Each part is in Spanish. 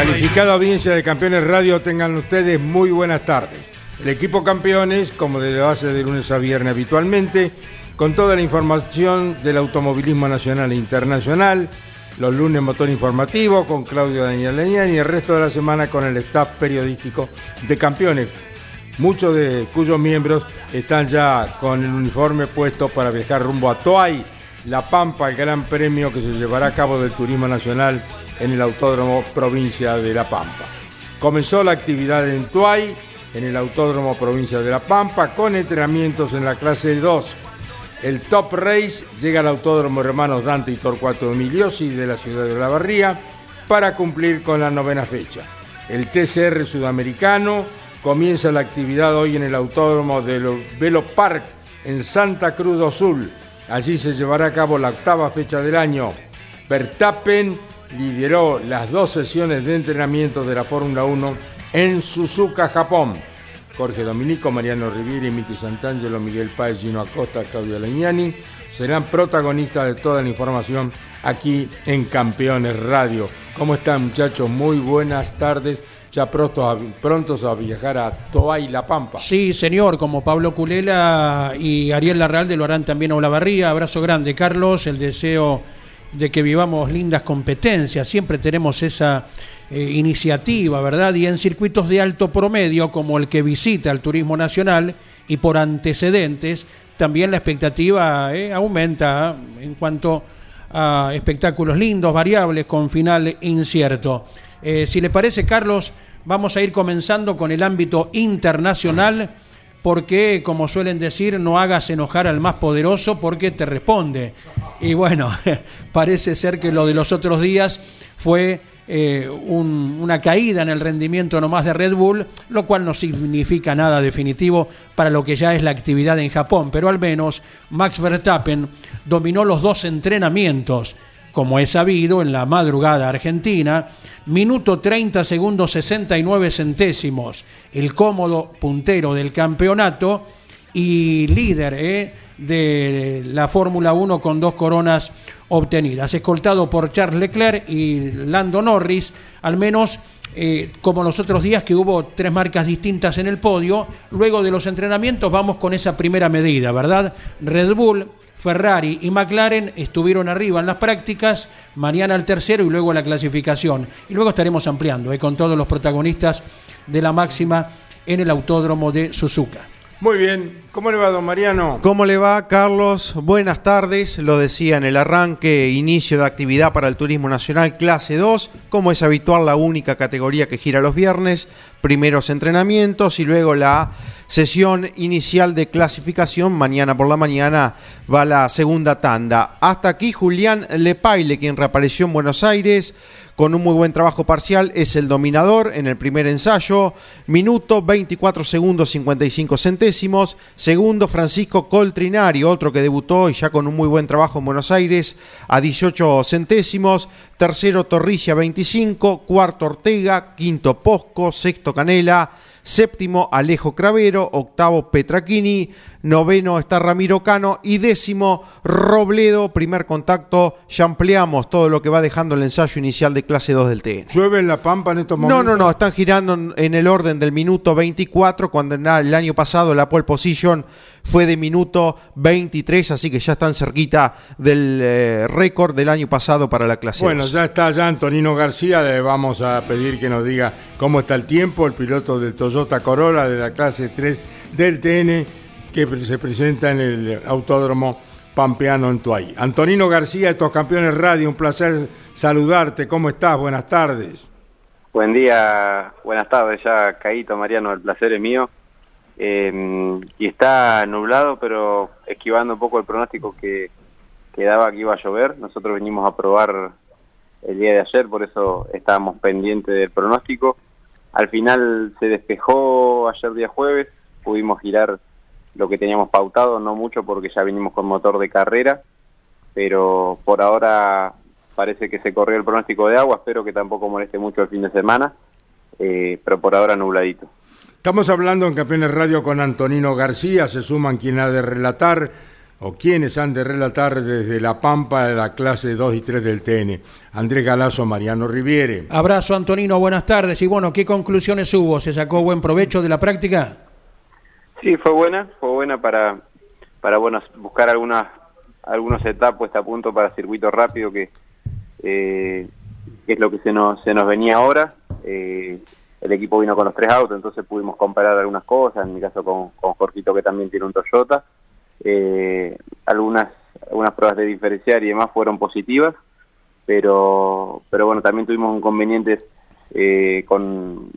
Calificada audiencia de Campeones Radio, tengan ustedes muy buenas tardes. El equipo Campeones, como lo hace de lunes a viernes habitualmente, con toda la información del automovilismo nacional e internacional, los lunes motor informativo con Claudio Daniel Leñán y el resto de la semana con el staff periodístico de Campeones, muchos de cuyos miembros están ya con el uniforme puesto para viajar rumbo a Toay, La Pampa, el gran premio que se llevará a cabo del turismo nacional en el Autódromo Provincia de La Pampa. Comenzó la actividad en Tuay, en el Autódromo Provincia de La Pampa, con entrenamientos en la clase 2. El Top Race llega al Autódromo Hermanos Dante y Torcuato Emiliosi de la ciudad de La Barría para cumplir con la novena fecha. El TCR sudamericano comienza la actividad hoy en el Autódromo del Velo Park en Santa Cruz do Sul. Allí se llevará a cabo la octava fecha del año. Verstappen lideró las dos sesiones de entrenamiento de la Fórmula 1 en Suzuka, Japón. Jorge Dominico, Mariano Rivieri, Miki Santangelo, Miguel Páez, Gino Acosta, Claudio Legnani serán protagonistas de toda la información aquí en Campeones Radio. ¿Cómo están muchachos? Muy buenas tardes. Ya pronto, prontos a viajar a Toay La Pampa. Sí, señor, como Pablo Culela y Ariel Larralde lo harán también a Olavarría. Abrazo grande, Carlos. El deseo de que vivamos lindas competencias, siempre tenemos esa eh, iniciativa, ¿verdad? Y en circuitos de alto promedio, como el que visita el Turismo Nacional, y por antecedentes, también la expectativa eh, aumenta en cuanto a espectáculos lindos, variables, con final incierto. Eh, si le parece, Carlos, vamos a ir comenzando con el ámbito internacional porque, como suelen decir, no hagas enojar al más poderoso porque te responde. Y bueno, parece ser que lo de los otros días fue eh, una caída en el rendimiento nomás de Red Bull, lo cual no significa nada definitivo para lo que ya es la actividad en Japón, pero al menos Max Verstappen dominó los dos entrenamientos como es sabido, en la madrugada argentina, minuto 30 segundos 69 centésimos, el cómodo puntero del campeonato y líder eh, de la Fórmula 1 con dos coronas obtenidas, escoltado por Charles Leclerc y Lando Norris, al menos eh, como los otros días que hubo tres marcas distintas en el podio, luego de los entrenamientos vamos con esa primera medida, ¿verdad? Red Bull, Ferrari y McLaren estuvieron arriba en las prácticas, mañana el tercero y luego la clasificación. Y luego estaremos ampliando eh, con todos los protagonistas de la máxima en el autódromo de Suzuka. Muy bien, ¿cómo le va, don Mariano? ¿Cómo le va, Carlos? Buenas tardes. Lo decía en el arranque, inicio de actividad para el Turismo Nacional Clase 2, como es habitual la única categoría que gira los viernes, primeros entrenamientos y luego la sesión inicial de clasificación. Mañana por la mañana va la segunda tanda. Hasta aquí Julián Lepaile, quien reapareció en Buenos Aires con un muy buen trabajo parcial, es el dominador en el primer ensayo. Minuto 24 segundos 55 centésimos. Segundo, Francisco Coltrinari, otro que debutó y ya con un muy buen trabajo en Buenos Aires, a 18 centésimos. Tercero, Torricia 25. Cuarto, Ortega. Quinto, Posco. Sexto, Canela. séptimo Alejo Cravero, octavo Petraquini, noveno está Ramiro Cano y décimo Robledo, primer contacto, ya ampliamos todo lo que va dejando el ensayo inicial de clase 2 del TN. ¿Llueve en La Pampa en estos No, momentos? no, no, están girando en- el orden del minuto 24, cuando el año pasado la pole position fue de minuto 23, así que ya están cerquita del eh, récord del año pasado para la clase Bueno, 2. ya está ya Antonino García, le vamos a pedir que nos diga cómo está el tiempo, el piloto del Toyota Corolla de la clase 3 del TN que se presenta en el Autódromo Pampeano en Tuay. Antonino García, estos campeones radio, un placer saludarte, ¿cómo estás? Buenas tardes. Buen día, buenas tardes ya, Caíto, Mariano, el placer es mío. Eh, y está nublado, pero esquivando un poco el pronóstico que, que daba que iba a llover. Nosotros venimos a probar el día de ayer, por eso estábamos pendientes del pronóstico. Al final se despejó ayer día jueves, pudimos girar lo que teníamos pautado, no mucho porque ya vinimos con motor de carrera, pero por ahora parece que se corrió el pronóstico de agua, espero que tampoco moleste mucho el fin de semana, eh, pero por ahora nubladito. Estamos hablando en Campeones Radio con Antonino García, se suman quien ha de relatar o quienes han de relatar desde La Pampa de la clase 2 y 3 del TN. Andrés Galazo, Mariano Riviere. Abrazo Antonino, buenas tardes. Y bueno, ¿qué conclusiones hubo? ¿Se sacó buen provecho de la práctica? Sí, fue buena, fue buena para, para bueno, buscar algunas, algunos etapas puesta a punto para circuito rápido que, eh, es lo que se nos, se nos venía ahora. Eh, el equipo vino con los tres autos, entonces pudimos comparar algunas cosas, en mi caso con, con que también tiene un Toyota. Eh, algunas, algunas pruebas de diferenciar y demás fueron positivas, pero, pero bueno, también tuvimos inconvenientes eh, con,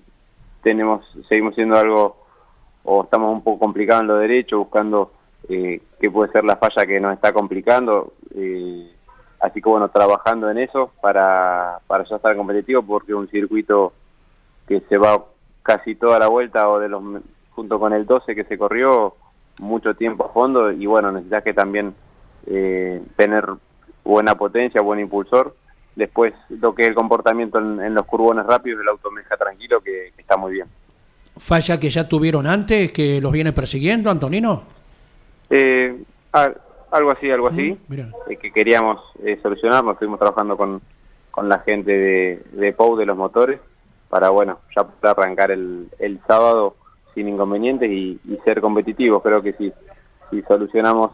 tenemos, seguimos siendo algo o estamos un poco complicados en lo derecho, buscando eh, qué puede ser la falla que nos está complicando. eh, así que bueno, trabajando en eso para, para ya estar competitivo, porque un circuito que se va casi toda la vuelta, o de los junto con el 12 que se corrió, mucho tiempo a fondo, y bueno, necesitas que también eh, tener buena potencia, buen impulsor. Después, lo que es el comportamiento en, los curbones rápidos, el auto me deja tranquilo, que está muy bien. ¿Falla que ya tuvieron antes, que los viene persiguiendo, Antonino? Eh, al- algo así, algo así, Mm, eh, que queríamos eh, solucionar, nos estuvimos trabajando con, con la gente de, de POU de los motores para, bueno, ya poder arrancar el, el sábado sin inconvenientes y, y ser competitivos. Creo que si, si solucionamos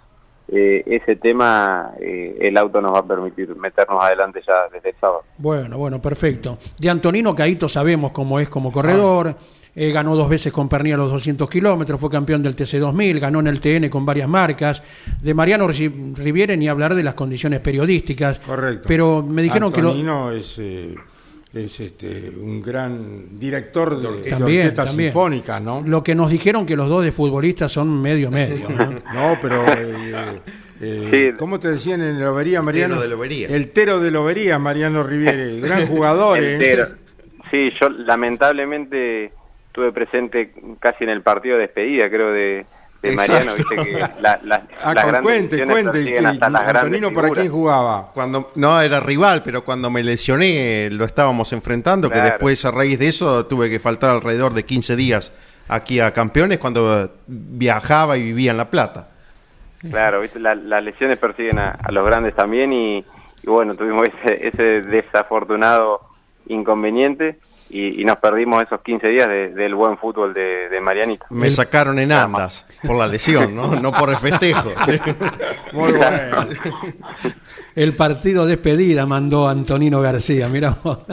eh, ese tema, eh, el auto nos va a permitir meternos adelante ya desde el sábado. Bueno, bueno, perfecto. De Antonino Caíto sabemos cómo es como corredor. Eh, ganó dos veces con Pernilla los 200 kilómetros, fue campeón del TC2000, ganó en el TN con varias marcas. De Mariano Ri- Riviere ni hablar de las condiciones periodísticas. Correcto. Pero me dijeron que lo, Antonino es, eh, es este, un gran director de, de También, orquesta también. sinfónica, ¿no? lo que nos dijeron que los dos de futbolistas son medio medio. ¿no? No, pero... eh, eh, Sí. ¿Cómo te decían en Lobería, Mariano? Tero de Lobería. El Tero de Lobería, Mariano Riviere. Gran jugador, ¿eh? Sí, yo lamentablemente estuve presente casi en el partido de despedida, creo, de, de Mariano. Viste que la, la- Ah, las grandes cuente, cuente. que hasta las Antonino, ¿para quién jugaba? Cuando no era rival, pero cuando me lesioné lo estábamos enfrentando, que después a raíz de eso tuve que faltar alrededor de 15 días aquí a Campeones cuando viajaba y vivía en La Plata. Claro, ¿viste? La- las lesiones persiguen a, a los grandes también y, y bueno, tuvimos ese, ese desafortunado inconveniente y, y nos perdimos esos 15 días de- del buen fútbol de, de Marianito. Me sacaron en andas por la lesión, ¿no? No por el festejo. ¿sí? Muy bueno. El partido despedida mandó Antonino García, mira vos.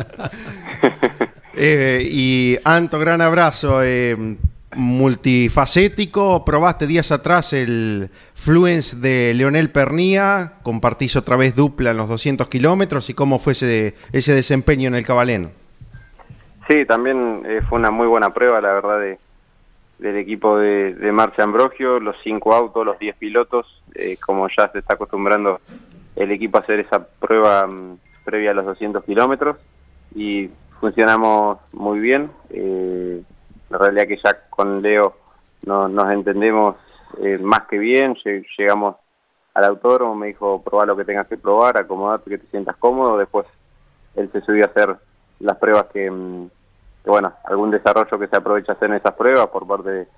Eh, y Anto, gran abrazo. eh, multifacético, probaste días atrás el Fluence de Leonel Pernía, compartís otra vez dupla en los 200 kilómetros y cómo fue ese, ese desempeño en el Cabalén. Sí, también eh, fue una muy buena prueba, la verdad, de, del equipo de, de Marcia Ambrogio, los cinco autos, los diez pilotos, eh, como ya se está acostumbrando el equipo a hacer esa prueba mm, previa a los 200 kilómetros. Y funcionamos muy bien. Eh, la realidad que ya con Leo no- nos entendemos eh, más que bien, Lle- llegamos al autódromo, me dijo, probá lo que tengas que probar, acomodate que te sientas cómodo, después él se subió a hacer las pruebas que, mm, bueno, algún desarrollo que se aprovecha hacer en esas pruebas por parte de,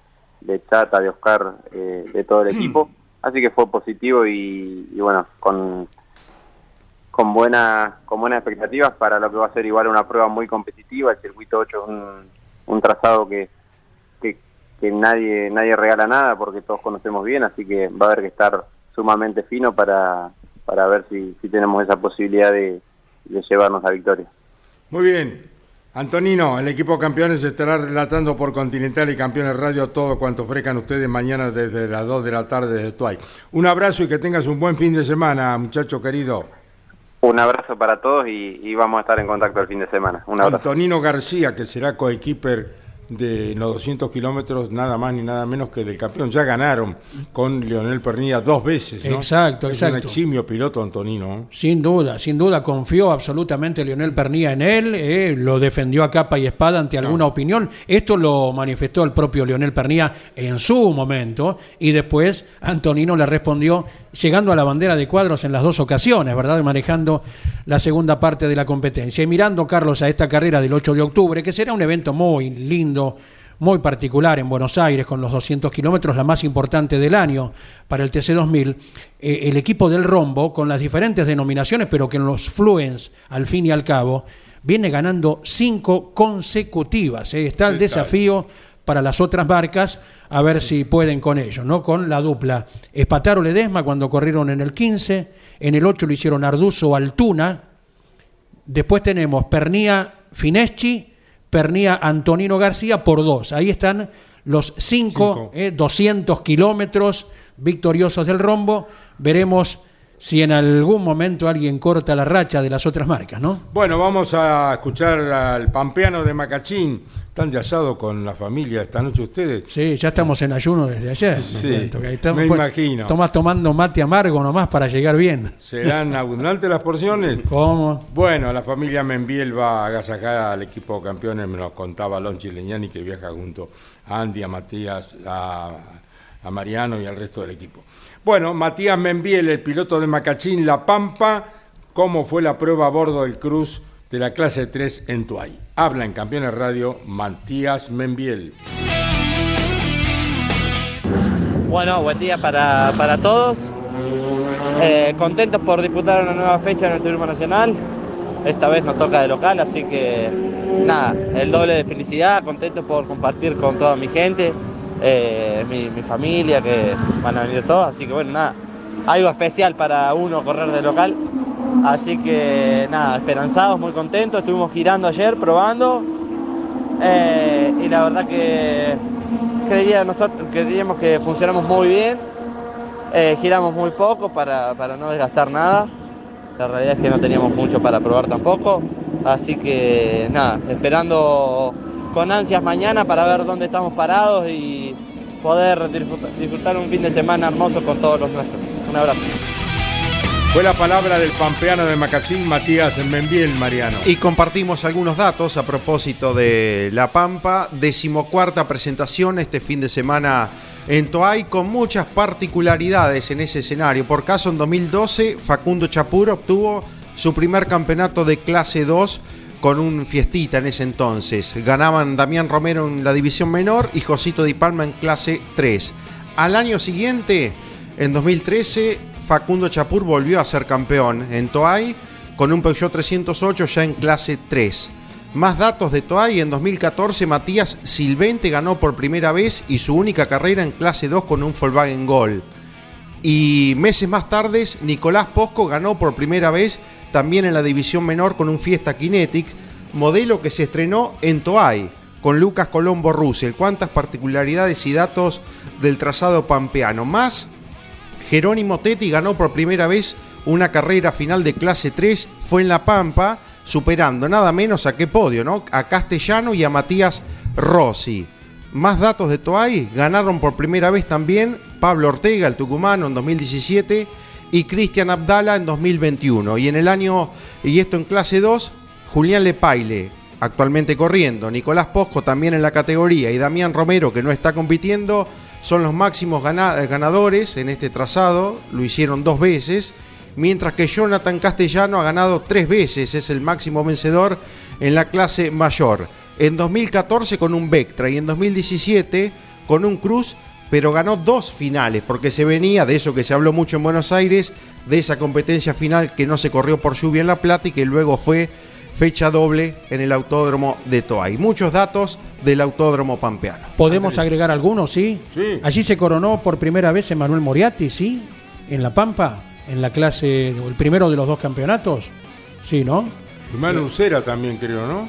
de Chata, de Oscar, eh, de todo el equipo. Así que fue positivo y, y bueno, con, con, buena, con buenas expectativas para lo que va a ser igual una prueba muy competitiva. El circuito 8 es un, un trazado que, que, que nadie, nadie regala nada porque todos conocemos bien, así que va a haber que estar sumamente fino para, para ver si, si tenemos esa posibilidad de, de llevarnos la victoria. Muy bien. Antonino, el equipo campeones estará relatando por Continental y Campeones Radio todo cuanto ofrezcan ustedes mañana desde las 2 de la tarde desde Tuay. Un abrazo y que tengas un buen fin de semana, muchacho querido. Un abrazo para todos y, y vamos a estar en contacto el fin de semana. Un abrazo. Antonino García, que será coequiper de los 200 kilómetros, nada más ni nada menos que del campeón. Ya ganaron con Leonel Pernilla dos veces, ¿no? Exacto, es un exacto. eximio piloto, Antonino. Sin duda, sin duda, confió absolutamente Lionel Pernía en él, eh, lo defendió a capa y espada ante alguna opinión. Esto lo manifestó el propio Lionel Pernía en su momento y después Antonino le respondió llegando a la bandera de cuadros en las dos ocasiones, ¿verdad? Manejando la segunda parte de la competencia. Y mirando, Carlos, a esta carrera del 8 de octubre, que será un evento muy lindo, muy particular en Buenos Aires, con los 200 kilómetros, la más importante del año para el TC2000, eh, el equipo del Rombo, con las diferentes denominaciones, pero que en los Fluence, al fin y al cabo, viene ganando cinco consecutivas. eh. Está el desafío para las otras marcas, a ver si pueden con ellos, ¿no? Con la dupla Espataro Ledesma cuando corrieron en el 15, en el 8 lo hicieron Arduzo Altuna, después tenemos Pernía Fineschi, Pernía Antonino García por dos. Ahí están los cinco, Cinco. eh, 200 kilómetros victoriosos del rombo. Veremos si en algún momento alguien corta la racha de las otras marcas, ¿no? Bueno, vamos a escuchar al pampeano de Macachín. Están de asado con la familia esta noche ustedes. Sí, ya estamos en ayuno desde ayer. Sí, estamos- me pues, imagino. Tomás tomando mate amargo nomás para llegar bien. ¿Serán abundantes las porciones? ¿Cómo? Bueno, la familia Membiel va a agasajar al equipo campeones, me lo contaba Lonchi Leñani, que viaja junto a Andy, a Matías, a, a Mariano y al resto del equipo. Bueno, Matías Membiel, el piloto de Macachín La Pampa, cómo fue la prueba a bordo del Cruz de la clase 3 en Tuay. Habla en Campeones Radio Matías Membiel. Bueno, buen día para, para todos. Eh, contentos por disputar una nueva fecha en el Turismo Nacional. Esta vez nos toca de local, así que nada, el doble de felicidad, contentos por compartir con toda mi gente, eh, mi, mi familia, que van a venir todos. Así que bueno, nada, algo especial para uno correr de local. Así que nada, esperanzados, muy contentos. Estuvimos girando ayer, probando. eh, y la verdad que creíamos que funcionamos muy bien. Eh, giramos muy poco para, para no desgastar nada. La realidad es que no teníamos mucho para probar tampoco. Así que nada, esperando con ansias mañana para ver dónde estamos parados y poder disfrutar, un fin de semana hermoso con todos los nuestros. Un abrazo. Fue la palabra del pampeano de Macachín, Matías Membiel, Mariano. Y compartimos algunos datos a propósito de La Pampa. Decimocuarta presentación este fin de semana en Toay, con muchas particularidades en ese escenario. Por caso, en 2012, Facundo Chapur obtuvo su primer campeonato de clase 2 con un fiestita en ese entonces. Ganaban Damián Romero en la división menor y Josito Di Palma en clase 3. Al año siguiente, en 2013, Facundo Chapur volvió a ser campeón en Toay con un Peugeot 308 ya en clase 3. Más datos de Toay, en 2014 Matías Silvente ganó por primera vez y su única carrera en clase 2 con un Volkswagen Gol. Y meses más tarde, Nicolás Posco ganó por primera vez también en la división menor con un Fiesta Kinetic, modelo que se estrenó en Toay con Lucas Colombo Russell. Cuántas particularidades y datos del trazado pampeano. Más, Jerónimo Tetti ganó por primera vez una carrera final de clase 3, fue en La Pampa, superando nada menos a qué podio, ¿no? A Castellano y a Matías Rossi. Más datos de Toay, ganaron por primera vez también Pablo Ortega, el tucumano, en 2017, y Cristian Abdala en 2021. Y en el año, y esto en clase 2, Julián Lepaile, actualmente corriendo, Nicolás Posco también en la categoría, y Damián Romero, que no está compitiendo, son los máximos gana- ganadores en este trazado, lo hicieron dos veces, mientras que Jonathan Castellano ha ganado tres veces, es el máximo vencedor en la clase mayor. en 2014 con un Vectra y en 2017 con un Cruz, pero ganó dos finales, porque se venía de eso que se habló mucho en Buenos Aires, de esa competencia final que no se corrió por lluvia en La Plata y que luego fue fecha doble en el Autódromo de Toay. Muchos datos del Autódromo Pampeano. ¿Podemos agregar algunos, sí? Sí. Allí se coronó por primera vez Emanuel Moriarty, ¿sí? En La Pampa, en la clase, el primero de los dos campeonatos. Sí, ¿no? Y Manu Ucera también creo, ¿no?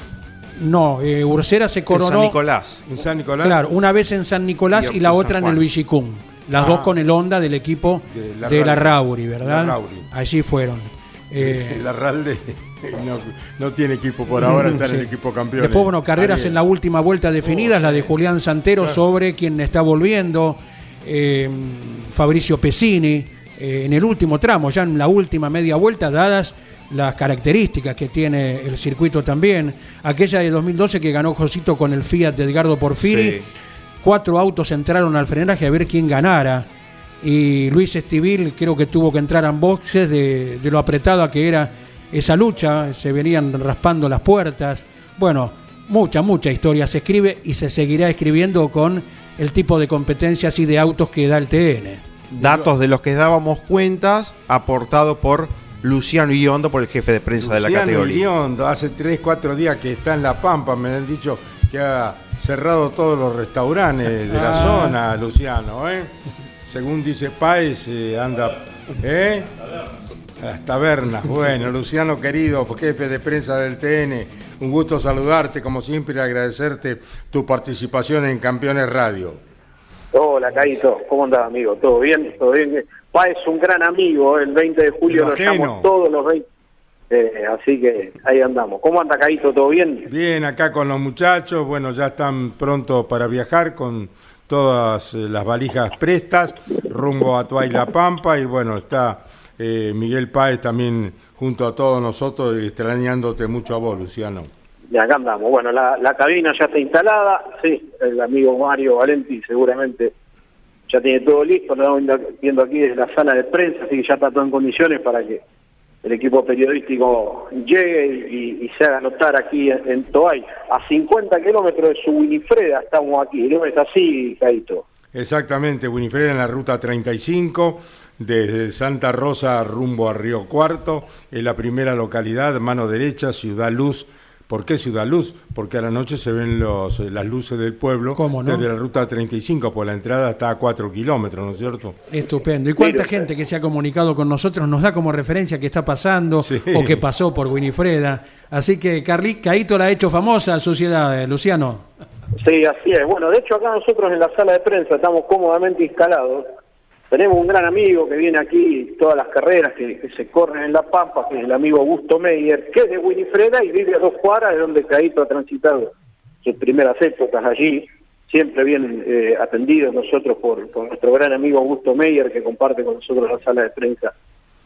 No, eh, Ursera se En coronó. San Nicolás. En San Nicolás. Claro, una vez en San Nicolás Y y la en otra en el. Villicum. Las Ah. dos con el Honda del equipo De de la la, Rauri. ¿verdad? La Rauri. Allí fueron. Eh, El Arralde no, no tiene equipo por ahora, está en el equipo campeón. Después, bueno, carreras Ariel. en la última vuelta definidas, la de Julián Santero sobre quien está volviendo, eh, Fabricio Pesini, eh, en el último tramo, ya en la última media vuelta, dadas las características que tiene el circuito también. Aquella de 2012 que ganó Josito con el Fiat de Edgardo Porfiri, Sí. cuatro autos entraron al frenaje a ver quién ganara. Y Luis Estivil creo que tuvo que entrar en boxes de, de lo apretada que era esa lucha, se venían raspando las puertas. Bueno, mucha, mucha historia se escribe y se seguirá escribiendo con el tipo de competencias y de autos que da el TN. Datos de los que dábamos cuentas, aportado por Luciano Iondo, por el jefe de prensa de la Luciano categoría. Iriondo, hace 3, 4 días que está en La Pampa, me han dicho que ha cerrado todos los restaurantes de la Ah. zona, Luciano, ¿eh? Según dice Páez, eh, anda, ¿eh? Las tabernas, bueno, Luciano querido, jefe de prensa del TN, un gusto saludarte, como siempre, y agradecerte tu participación en Campeones Radio. Hola, Caito, ¿cómo andás, amigo? ¿Todo bien? ¿Todo bien? Pa es un gran amigo, el 20 de julio ajeno. llamo todos los 20. Eh, así que ahí andamos. ¿Cómo anda, Caito? ¿Todo bien? Bien, acá con los muchachos, bueno, ya están pronto para viajar con todas eh, las valijas prestas, rumbo a Tuay La Pampa, y bueno, está eh, Miguel Páez también junto a todos nosotros, extrañándote mucho a vos, Luciano. Y acá andamos. Bueno, la, la cabina ya está instalada. Sí, el amigo Mario Valenti seguramente ya tiene todo listo. Lo estamos viendo- aquí desde la sala de prensa, así que ya está todo en condiciones para que el equipo periodístico llegue y, y se haga notar aquí en, en. A 50 kilómetros de su Winifreda estamos aquí. ¿No es así, Caito? Exactamente, Winifred en la ruta 35, desde Santa Rosa rumbo a Río Cuarto, es la primera localidad, mano derecha, Ciudad Luz. ¿Por qué Ciudad Luz? Porque a la noche se ven los, eh, las luces del pueblo ¿Cómo no? desde la ruta 35, pues la entrada está a 4 kilómetros, ¿no es cierto? Estupendo. ¿Y cuánta gente que se ha comunicado con nosotros nos da como referencia que está pasando Sí. o que pasó por Winifreda? Así que Carli, Caito la ha hecho famosa a Sociedad, eh, Luciano. Sí, así es. Bueno, de hecho acá nosotros en la sala de prensa estamos cómodamente instalados. Tenemos un gran amigo que viene aquí todas las carreras que, se corren en La Pampa, que es el amigo Augusto Meyer, que es de Winifreda y vive a dos cuadras de donde Caito ha transitado sus primeras épocas allí. Siempre bien eh, atendidos nosotros por, nuestro gran amigo Augusto Meyer, que comparte con nosotros la sala de prensa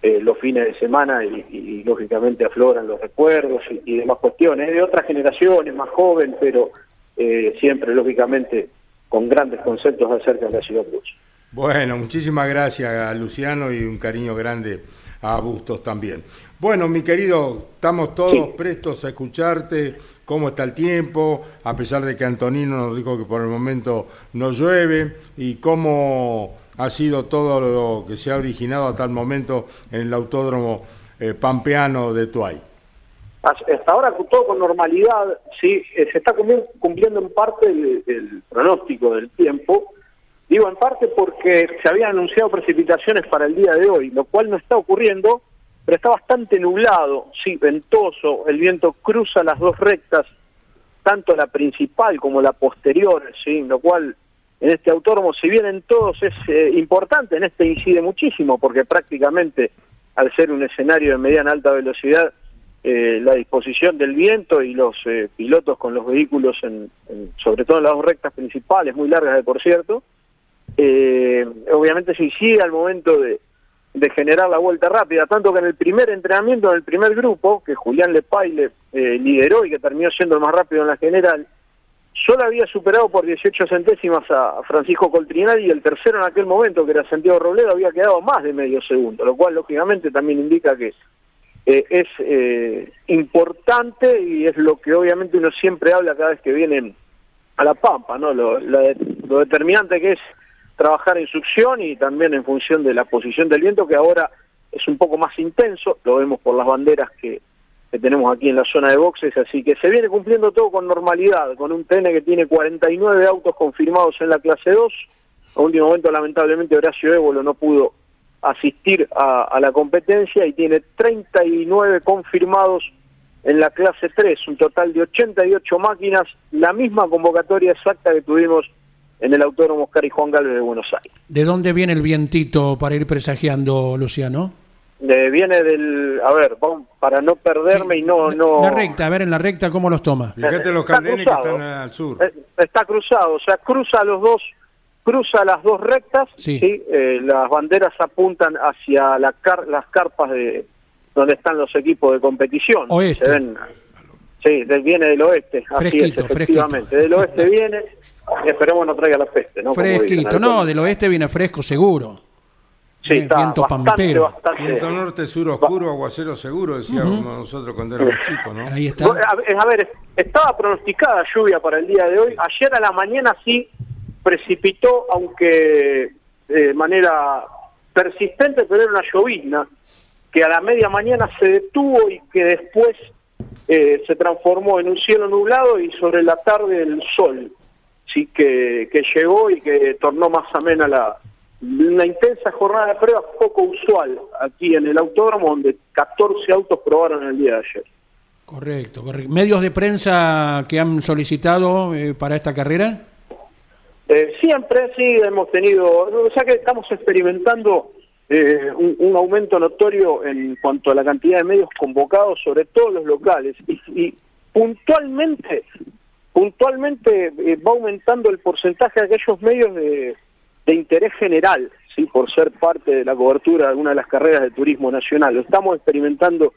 eh, los fines de semana y, lógicamente afloran los recuerdos y, demás cuestiones. Es de otras generaciones, más joven, pero eh, siempre lógicamente con grandes conceptos acerca de la ciudad Cruz. Bueno, muchísimas gracias a Luciano y un cariño grande a Bustos también. Bueno, mi querido, estamos todos Sí. prestos a escucharte. ¿Cómo está el tiempo? A pesar de que Antonino nos dijo que por el momento no llueve. ¿Y cómo ha sido todo lo que se ha originado hasta el momento en el autódromo eh, pampeano de Tuay? Hasta ahora todo con normalidad, sí, eh, se está cumpliendo, cumpliendo en parte el, el pronóstico del tiempo. Digo en parte porque se habían anunciado precipitaciones para el día de hoy, lo cual no está ocurriendo, pero está bastante nublado, sí, ventoso, el viento cruza las dos rectas, tanto la principal como la posterior, sí, lo cual en este autódromo, si bien en todos es eh, importante, en este incide muchísimo, porque prácticamente al ser un escenario de mediana alta velocidad, eh, la disposición del viento y los eh, pilotos con los vehículos, en, sobre todo en las dos rectas principales, muy largas de por cierto, eh, obviamente se incide al momento de, de generar la vuelta rápida, tanto que en el primer entrenamiento, en el primer grupo, que Julián Lepaile eh, lideró y que terminó siendo el más rápido en la general, solo había superado por 18 centésimas a Francisco Coltrinari y el tercero en aquel momento, que era Santiago Robledo, había quedado más de medio segundo, lo cual lógicamente también indica que eh, es eh, importante y es lo que obviamente uno siempre habla cada vez que vienen a La Pampa, ¿no? Lo, lo determinante que es trabajar en succión y también en función de la posición del viento, que ahora es un poco más intenso, lo vemos por las banderas que, tenemos aquí en la zona de boxes, así que se viene cumpliendo todo con normalidad, con un TN que tiene 49 autos confirmados en la clase 2. A último momento, lamentablemente, Horacio Évolo no pudo asistir a, a la competencia y tiene 39 confirmados en la clase 3, un total de 88 máquinas, la misma convocatoria exacta que tuvimos en el Autódromo Oscar y Juan Galvez de Buenos Aires. ¿De dónde viene el vientito para ir presagiando, Luciano? De- viene del, a ver, para no perderme y no, no... La recta, a ver en la recta cómo los toma. Fíjate los Está caldenes que están al sur. Eh, Está cruzado, o sea, cruza los dos, cruza las dos rectas, Sí. Eh, las banderas apuntan hacia la car- las carpas de donde están los equipos de competición. Oeste. Se ven, sí, viene del oeste, así Fresquito, es, efectivamente. Del oeste viene, esperemos no traiga la peste, ¿no? Como dicen Fresquito, no, del oeste viene fresco seguro. Sí, Eh, está viento bastante, pampero. bastante. Viento norte, sur oscuro, aguacero seguro, decíamos nosotros cuando éramos chicos, ¿no? Ahí está. Bueno, A ver, a ver, estaba pronosticada lluvia para el día de hoy. Ayer a la mañana sí precipitó, aunque de manera persistente, pero era una llovizna que a la media mañana se detuvo y que después eh, se transformó en un cielo nublado y sobre la tarde el sol, sí que, que llegó y que tornó más amena la una intensa jornada de pruebas poco usual aquí en el autódromo donde 14 autos probaron el día de ayer. Correcto. ¿Medios de prensa que han solicitado eh, para esta carrera? Eh, siempre, sí, hemos tenido, o sea que estamos experimentando eh, un, un aumento notorio en cuanto a la cantidad de medios convocados, sobre todo los locales, y, y puntualmente, puntualmente eh, va aumentando el porcentaje de aquellos medios de, interés general, sí, por ser parte de la cobertura de alguna de las carreras de turismo nacional. Lo estamos experimentando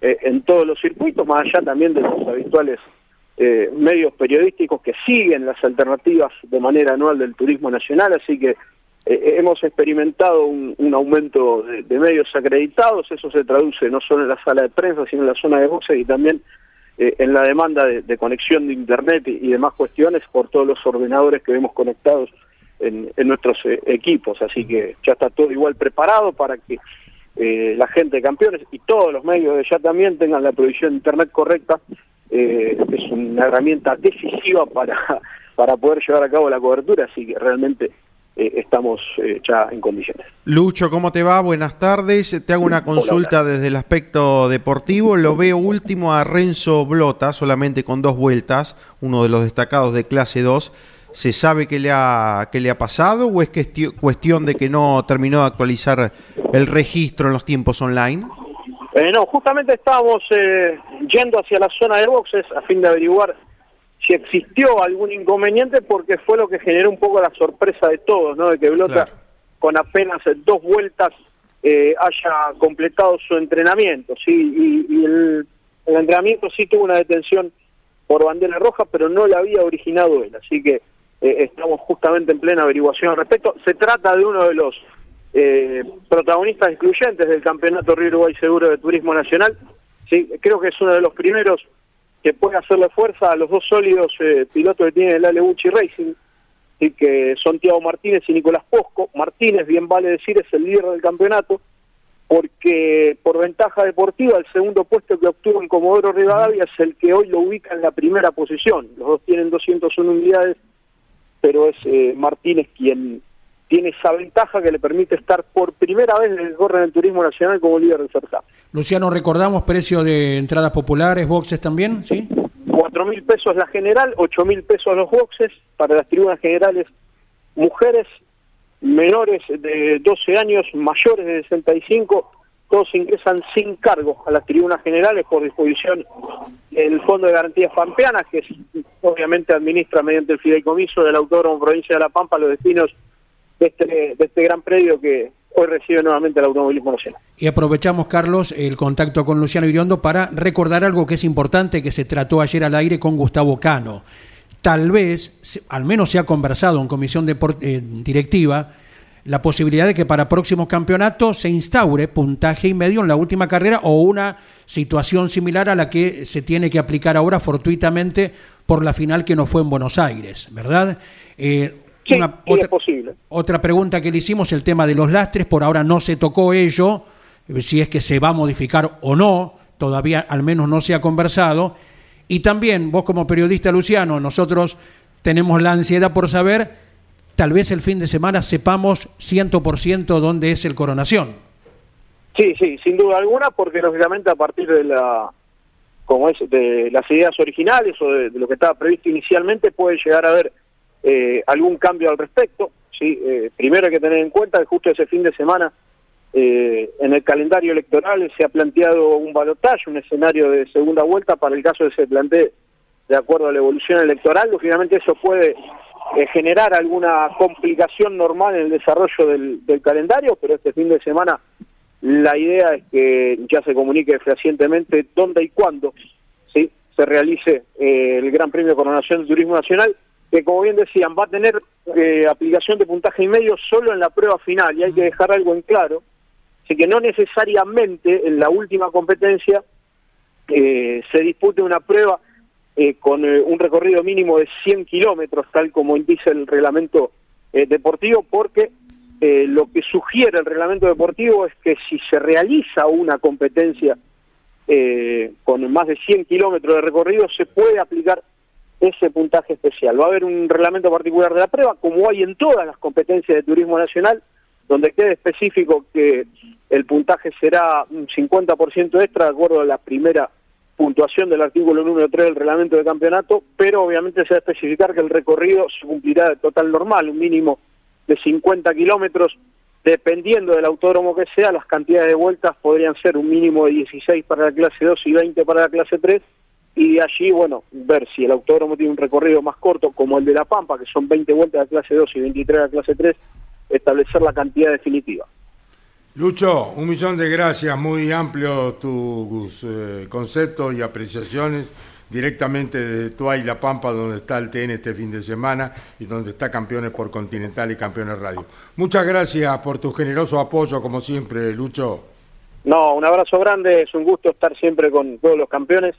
eh, en todos los circuitos, más allá también de los habituales eh, medios periodísticos que siguen las alternativas de manera anual del turismo nacional, así que eh, hemos experimentado un, un aumento de, de medios acreditados, eso se traduce no solo en la sala de prensa, sino en la zona de boxes y también eh, en la demanda de, conexión de Internet y, y demás cuestiones por todos los ordenadores que vemos conectados en, en nuestros eh, equipos, así que ya está todo igual preparado para que eh, la gente de campeones y todos los medios de ya también tengan la provisión de Internet correcta, eh, es una herramienta decisiva para, para poder llevar a cabo la cobertura, así que realmente eh, estamos eh, ya en condiciones. Lucho, ¿cómo te va? Buenas tardes. Te hago una consulta desde el aspecto deportivo. Lo veo último a Renzo Blota, solamente con dos vueltas, uno de los destacados de clase 2. ¿Se sabe qué le ha, qué le ha pasado o es cuestión de que no terminó de actualizar el registro en los tiempos online? Eh, no, justamente estábamos eh, yendo hacia la zona de boxes a fin de averiguar si existió algún inconveniente porque fue lo que generó un poco la sorpresa de todos, ¿no? De que Blota Claro. con apenas dos vueltas eh, haya completado su entrenamiento, sí, y, y el, el entrenamiento sí tuvo una detención por bandera roja, pero no la había originado él, así que eh, estamos justamente en plena averiguación al respecto. Se trata de uno de los eh, protagonistas excluyentes del Campeonato Río Uruguay Seguro de Turismo Nacional. Sí, creo que es uno de los primeros que puede hacerle fuerza a los dos sólidos eh, pilotos que tiene el Ale Gucci Racing, sí, que son Tiago Martínez y Nicolás Posco. Martínez, bien vale decir, es el líder del campeonato, porque por ventaja deportiva el segundo puesto que obtuvo en Comodoro Rivadavia es el que hoy lo ubica en la primera posición. Los dos tienen 201 unidades, pero es eh, Martínez quien tiene esa ventaja que le permite estar por primera vez en el corre en el turismo nacional como líder del certamen. Luciano, recordamos precio de entradas populares, boxes también, ¿sí? Cuatro mil pesos la general, ocho mil pesos los boxes, para las tribunas generales mujeres menores de 12 años, mayores de 65, todos ingresan sin cargo a las tribunas generales por disposición del Fondo de Garantías Pampeanas, que es- obviamente administra mediante el fideicomiso del Autódromo Provincia de La Pampa los destinos de este, de este gran predio que hoy recibe nuevamente el automovilismo nacional. Y aprovechamos, Carlos, el contacto con Luciano Iriondo para recordar algo que es importante que se trató ayer al aire con Gustavo Cano. Tal vez, al menos se ha conversado en comisión depor- eh, directiva, la posibilidad de que para próximos campeonatos se instaure puntaje y medio en la última carrera o una situación similar a la que se tiene que aplicar ahora fortuitamente por la final que no fue en Buenos Aires, ¿verdad? Eh, sí, otra, es posible. Otra pregunta que le hicimos, el tema de los lastres, por ahora no se tocó ello, eh, si es que se va a modificar o no, todavía al menos no se ha conversado. Y también, vos como periodista, Luciano, nosotros tenemos la ansiedad por saber tal vez el fin de semana sepamos 100% dónde es el coronación. Sí, sí, sin duda alguna, porque lógicamente a partir de la como es de las ideas originales o de, lo que estaba previsto inicialmente puede llegar a haber eh, algún cambio al respecto. Sí, eh, primero hay que tener en cuenta que justo ese fin de semana eh, en el calendario electoral se ha planteado un balotaje, un escenario de segunda vuelta para el caso de se plantee de acuerdo a la evolución electoral. Lógicamente eso puede eh, generar alguna complicación normal en el desarrollo del, calendario, pero este fin de semana la idea es que ya se comunique fehacientemente dónde y cuándo ¿sí? se realice eh, el Gran Premio de Coronación del Turismo Nacional, que como bien decían, va a tener eh, aplicación de puntaje y medio solo en la prueba final, y hay que dejar algo en claro, así que no necesariamente en la última competencia se dispute una prueba eh, con eh, un recorrido mínimo de 100 kilómetros, tal como indica el reglamento eh, deportivo, porque lo que sugiere el reglamento deportivo es que si se realiza una competencia con más de 100 kilómetros de recorrido, se puede aplicar ese puntaje especial. Va a haber un reglamento particular de la prueba, como hay en todas las competencias de turismo nacional, donde quede específico que el puntaje será un 50% extra de acuerdo a la primera puntuación del artículo número 3 del reglamento de campeonato, pero obviamente se va a especificar que el recorrido se cumplirá de total normal, un mínimo de 50 kilómetros, dependiendo del autódromo que sea, las cantidades de vueltas podrían ser un mínimo de 16 para la clase 2 y 20 para la clase 3, y de allí, bueno, ver si el autódromo tiene un recorrido más corto, como el de La Pampa, que son 20 vueltas la clase 2 y 23 de la clase 3, establecer la cantidad definitiva. Lucho, un millón de gracias, muy amplio tus eh, conceptos y apreciaciones directamente de Tua y La Pampa, donde está el TN este fin de semana y donde está Campeones por Continental y Campeones Radio. Muchas gracias por tu generoso apoyo, como siempre, Lucho. No, un abrazo grande, es un gusto estar siempre con todos los campeones.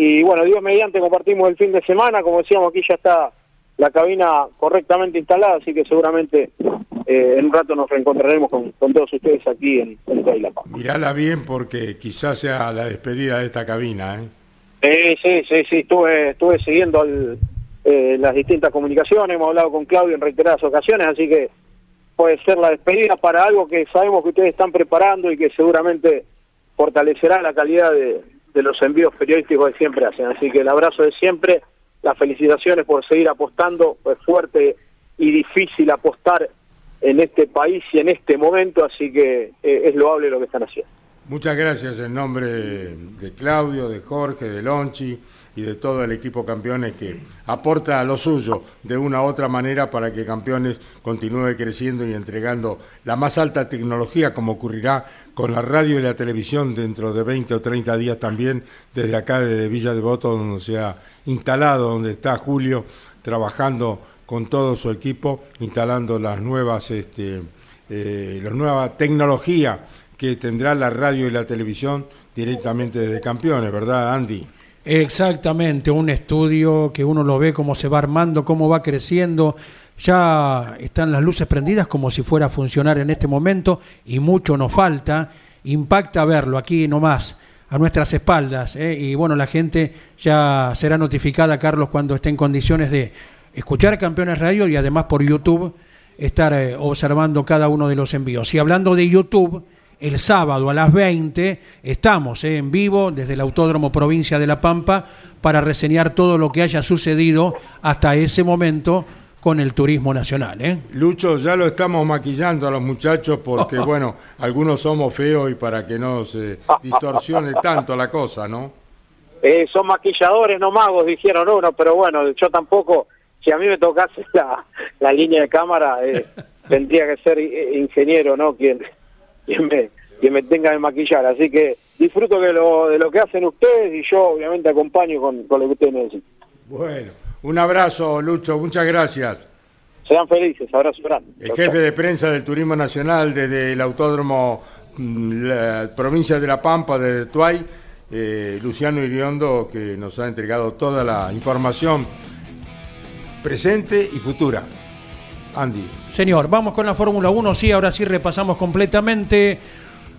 Y bueno, Dios mediante, compartimos el fin de semana, como decíamos, aquí ya está la cabina correctamente instalada, así que seguramente eh, en un rato nos reencontraremos con, todos ustedes aquí en, en La Mirala bien porque quizás sea la despedida de esta cabina. ¿eh? Eh, sí, sí, sí, estuve, estuve siguiendo las distintas comunicaciones, hemos hablado con Claudio en reiteradas ocasiones, así que puede ser la despedida para algo que sabemos que ustedes están preparando y que seguramente fortalecerá la calidad de, de los envíos periodísticos que siempre hacen. Así que el abrazo de siempre, las felicitaciones por seguir apostando, es fuerte y difícil apostar en este país y en este momento, así que eh, es loable lo que están haciendo. Muchas gracias en nombre de Claudio, de Jorge, de Lonchi y de todo el equipo Campeones que aporta lo suyo de una u otra manera para que Campeones continúe creciendo y entregando la más alta tecnología como ocurrirá con la radio y la televisión dentro de 20 o 30 días también desde acá de Villa de Voto donde se ha instalado, donde está Julio trabajando con todo su equipo, instalando las nuevas, este, eh, la nueva tecnología que tendrá la radio y la televisión directamente desde campeones, ¿verdad, Andy? Exactamente, un estudio que uno lo ve cómo se va armando, cómo va creciendo. Ya están las luces prendidas como si fuera a funcionar en este momento y mucho nos falta. Impacta verlo aquí nomás a nuestras espaldas. ¿eh? Y bueno, la gente ya será notificada, Carlos, cuando esté en condiciones de escuchar Campeones Radio y además por YouTube estar eh, observando cada uno de los envíos. Y hablando de YouTube, el sábado a las 20 estamos eh, en vivo desde el Autódromo Provincia de La Pampa para reseñar todo lo que haya sucedido hasta ese momento con el turismo nacional. ¿eh? Lucho, ya lo estamos maquillando a los muchachos porque, bueno, algunos somos feos y para que no se distorsione tanto la cosa, ¿no? Eh, son maquilladores, no magos, dijeron uno, pero bueno, yo tampoco si a mí me tocase la, la línea de cámara, eh, tendría que ser eh, ingeniero, ¿no? Quien, quien, me, quien me tenga que maquillar. Así que disfruto de lo, de lo que hacen ustedes y yo obviamente acompaño con, con lo que ustedes necesitan. Bueno, un abrazo, Lucho, muchas gracias. Sean felices, abrazo grande. El jefe de prensa del Turismo Nacional desde el Autódromo mm, la provincia de La Pampa, de Tuay, eh, Luciano Iriondo, que nos ha entregado toda la información presente y futura. Señor, vamos con la Fórmula 1, sí, ahora sí repasamos completamente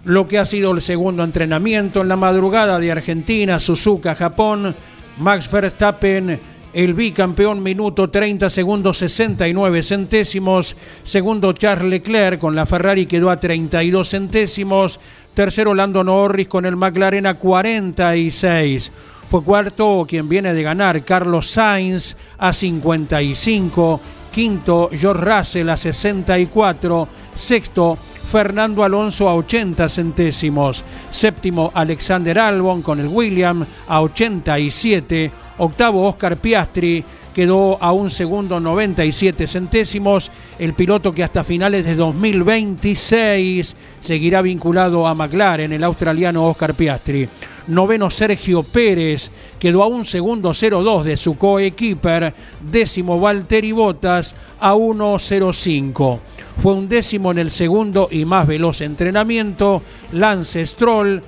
lo que ha sido el segundo entrenamiento en la madrugada de Argentina, Suzuka, Japón, Max Verstappen, el bicampeón minuto 30 segundos 69 centésimos, segundo Charles Leclerc con la Ferrari quedó a 32 centésimos, tercero Lando Norris con el McLaren a 46. Fue cuarto quien viene de ganar Carlos Sainz a 55, quinto George Russell a 64, sexto Fernando Alonso a 80 centésimos, séptimo Alexander Albon con el William a 87, octavo Oscar Piastri quedó a un segundo 97 centésimos, el piloto que hasta finales de 2026 seguirá vinculado a McLaren, el australiano Oscar Piastri. Noveno Sergio Pérez quedó a un segundo 0-2 de su coequiper. Décimo Valtteri Bottas a 1-0-5. Fue un décimo en el segundo y más veloz entrenamiento. Lance Stroll,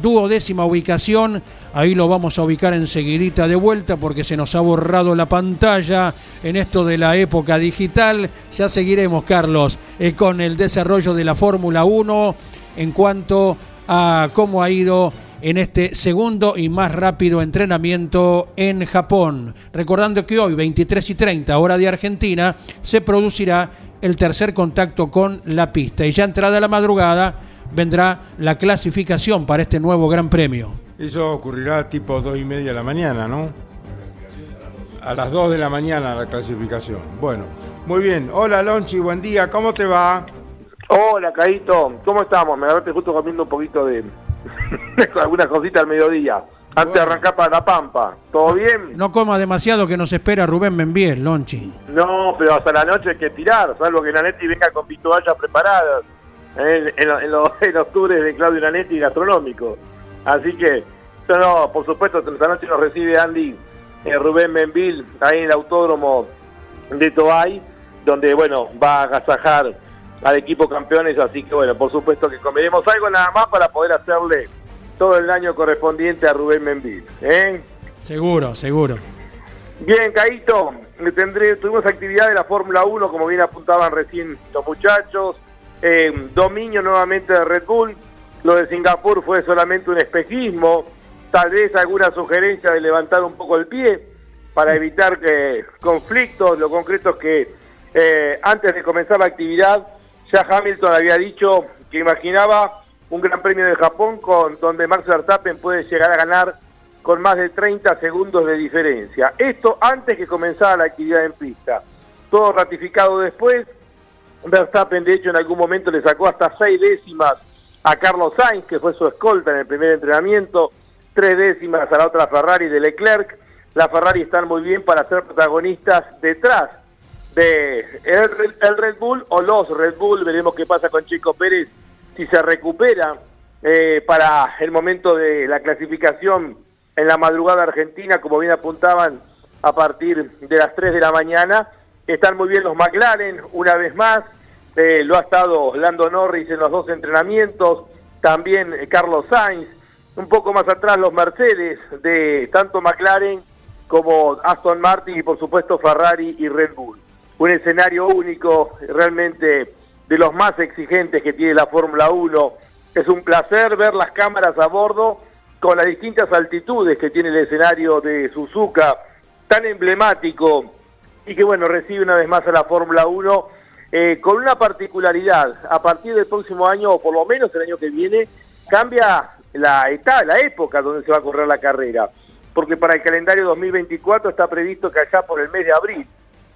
duodécima ubicación. Ahí lo vamos a ubicar enseguidita de vuelta porque se nos ha borrado la pantalla en esto de la época digital. Ya seguiremos, Carlos, eh, con el desarrollo de la Fórmula 1 en cuanto a cómo ha ido en este segundo y más rápido entrenamiento en Japón. Recordando que hoy, 23 y 30, hora de Argentina, se producirá el tercer contacto con la pista. Y ya entrada la madrugada vendrá la clasificación para este nuevo Gran Premio. Eso ocurrirá tipo 2 y media de la mañana, ¿no? A las 2 de la mañana la clasificación. Bueno, muy bien. Hola Lonchi, buen día, ¿cómo te va? Hola, Caíto, ¿cómo estamos? Me agarraste justo comiendo un poquito de algunas cositas al mediodía. Antes de arrancar para La Pampa. ¿Todo bien? No coma demasiado que nos espera Rubén Benviel, Lonchi. No, pero hasta la noche hay que tirar, salvo que Nanetti venga con vituallas preparadas eh, en, en, los, en los tours de Claudio Nanetti gastronómico. Así que, no, por supuesto, esta noche nos recibe Andy eh, Rubén Benville ahí en el autódromo de Toay, donde, bueno, va a agasajar al equipo campeones, así que bueno, por supuesto que comeremos algo nada más para poder hacerle todo el año correspondiente a Rubén Menville. ¿eh? Seguro, seguro. Bien, Caíto, tendré, tuvimos actividad de la Fórmula 1, como bien apuntaban recién los muchachos, eh, dominio nuevamente de Red Bull, lo de Singapur fue solamente un espejismo, tal vez alguna sugerencia de levantar un poco el pie para evitar que conflictos, lo concreto es que eh, antes de comenzar la actividad ya Hamilton había dicho que imaginaba un Gran Premio de Japón con donde Max Verstappen puede llegar a ganar con más de 30 segundos de diferencia. Esto antes que comenzara la actividad en pista. Todo ratificado después. Verstappen, de hecho, en algún momento le sacó hasta seis décimas a Carlos Sainz, que fue su escolta en el primer entrenamiento, tres décimas a la otra Ferrari de Leclerc. La Ferrari están muy bien para ser protagonistas detrás de el, Red Bull o los Red Bull. Veremos qué pasa con Chico Pérez si se recupera eh, para el momento de la clasificación en la madrugada argentina, como bien apuntaban, a partir de las 3 de la mañana. Están muy bien los McLaren, una vez más. Eh, lo ha estado Lando Norris en los dos entrenamientos. También eh, Carlos Sainz. Un poco más atrás los Mercedes de tanto McLaren como Aston Martin y por supuesto Ferrari y Red Bull un escenario único, realmente de los más exigentes que tiene la Fórmula 1. Es un placer ver las cámaras a bordo con las distintas altitudes que tiene el escenario de Suzuka, tan emblemático y que bueno, recibe una vez más a la Fórmula 1 eh, con una particularidad. A partir del próximo año, o por lo menos el año que viene, cambia la etapa, la época donde se va a correr la carrera. Porque para el calendario 2024 está previsto que allá por el mes de abril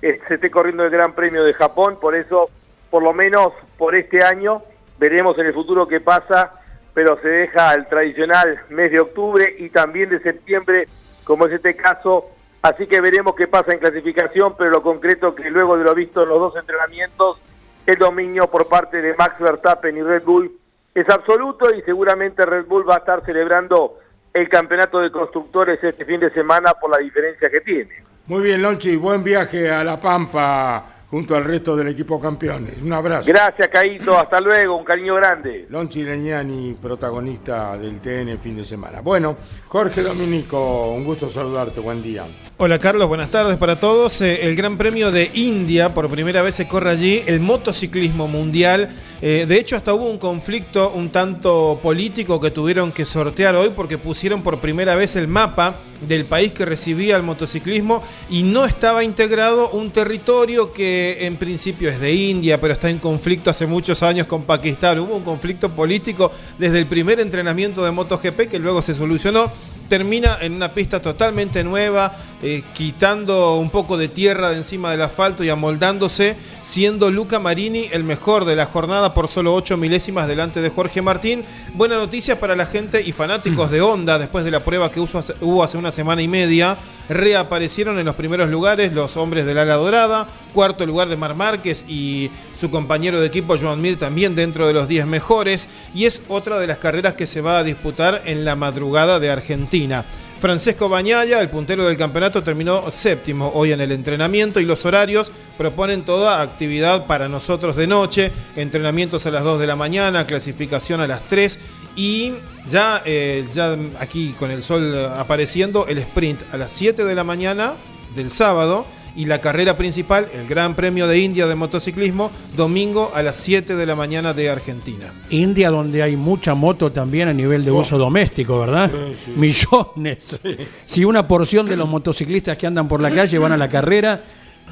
eh, se esté corriendo el Gran Premio de Japón, por eso, por lo menos por este año, veremos en el futuro qué pasa, pero se deja el tradicional mes de octubre y también de septiembre, como es este caso, así que veremos qué pasa en clasificación, pero lo concreto que luego de lo visto en los dos entrenamientos, el dominio por parte de Max Verstappen y Red Bull es absoluto y seguramente Red Bull va a estar celebrando el campeonato de constructores este fin de semana por la diferencia que tiene. Muy bien, Lonchi, buen viaje a La Pampa junto al resto del equipo campeones. Un abrazo. Gracias, Caito. Hasta luego. Un cariño grande. Lonchi Leñani, protagonista del TN fin de semana. Bueno, Jorge Dominico, un gusto saludarte. Buen día. Hola Carlos, buenas tardes para todos. Eh, el Gran Premio de India, por primera vez se corre allí, el motociclismo mundial. Eh, de hecho, hasta hubo un conflicto un tanto político que tuvieron que sortear hoy porque pusieron por primera vez el mapa del país que recibía el motociclismo y no estaba integrado un territorio que en principio es de India, pero está en conflicto hace muchos años con Pakistán. Hubo un conflicto político desde el primer entrenamiento de MotoGP que luego se solucionó termina en una pista totalmente nueva, eh, quitando un poco de tierra de encima del asfalto y amoldándose, siendo Luca Marini el mejor de la jornada por solo 8 milésimas delante de Jorge Martín. Buena noticia para la gente y fanáticos de Honda, después de la prueba que hubo hace una semana y media, reaparecieron en los primeros lugares los hombres del ala dorada, cuarto lugar de Mar Márquez y su compañero de equipo Joan Mir también dentro de los 10 mejores, y es otra de las carreras que se va a disputar en la madrugada de Argentina. Francesco Bañaya, el puntero del campeonato, terminó séptimo hoy en el entrenamiento y los horarios proponen toda actividad para nosotros de noche, entrenamientos a las 2 de la mañana, clasificación a las 3 y ya, eh, ya aquí con el sol apareciendo, el sprint a las 7 de la mañana del sábado y la carrera principal, el Gran Premio de India de motociclismo, domingo a las 7 de la mañana de Argentina. India donde hay mucha moto también a nivel de oh. uso doméstico, ¿verdad? Millones. Si una porción de los motociclistas que andan por la calle van a la carrera,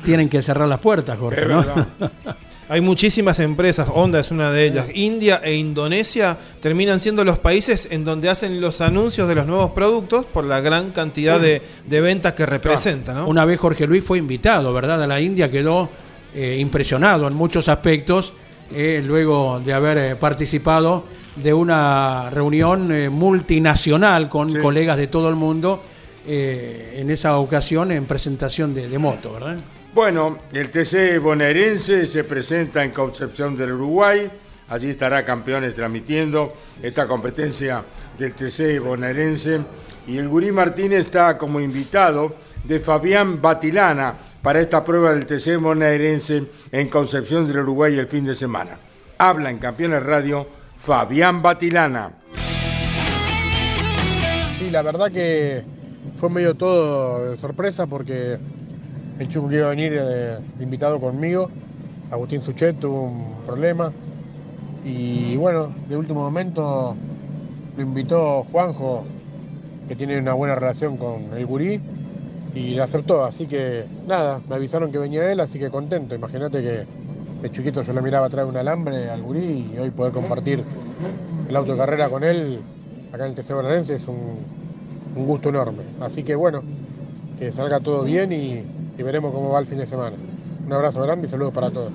tienen que cerrar las puertas, Jorge, ¿no? Hay muchísimas empresas, Honda es una de ellas. India e Indonesia terminan siendo los países en donde hacen los anuncios de los nuevos productos por la gran cantidad de, ventas que representan. ¿no? Una vez Jorge Luis fue invitado, ¿verdad? A la India quedó eh, impresionado en muchos aspectos, eh, luego de haber eh, participado de una reunión multinacional con colegas de todo el mundo, en esa ocasión en presentación de, de moto, ¿verdad? Bueno, el TC bonaerense se presenta en Concepción del Uruguay. Allí estará campeones transmitiendo esta competencia del TC bonaerense. Y el Gurí Martínez está como invitado de Fabián Batilana para esta prueba del TC bonaerense en Concepción del Uruguay el fin de semana. Habla en Campeones Radio Fabián Batilana. Sí, la verdad que fue medio todo de sorpresa porque el Chuco que iba a venir eh, invitado conmigo, Agustín Suchet, tuvo un problema. Y bueno, de último momento lo invitó Juanjo, que tiene una buena relación con el gurí, y lo aceptó. Así que nada, me avisaron que venía él, así que contento. Imagínate que de chiquito yo le miraba atrás de un alambre al gurí y hoy poder compartir el auto carrera con él acá en el TC Bonaerense es un gusto enorme. Así que bueno, que salga todo bien y, y veremos cómo va el fin de semana. Un abrazo grande y saludos para todos.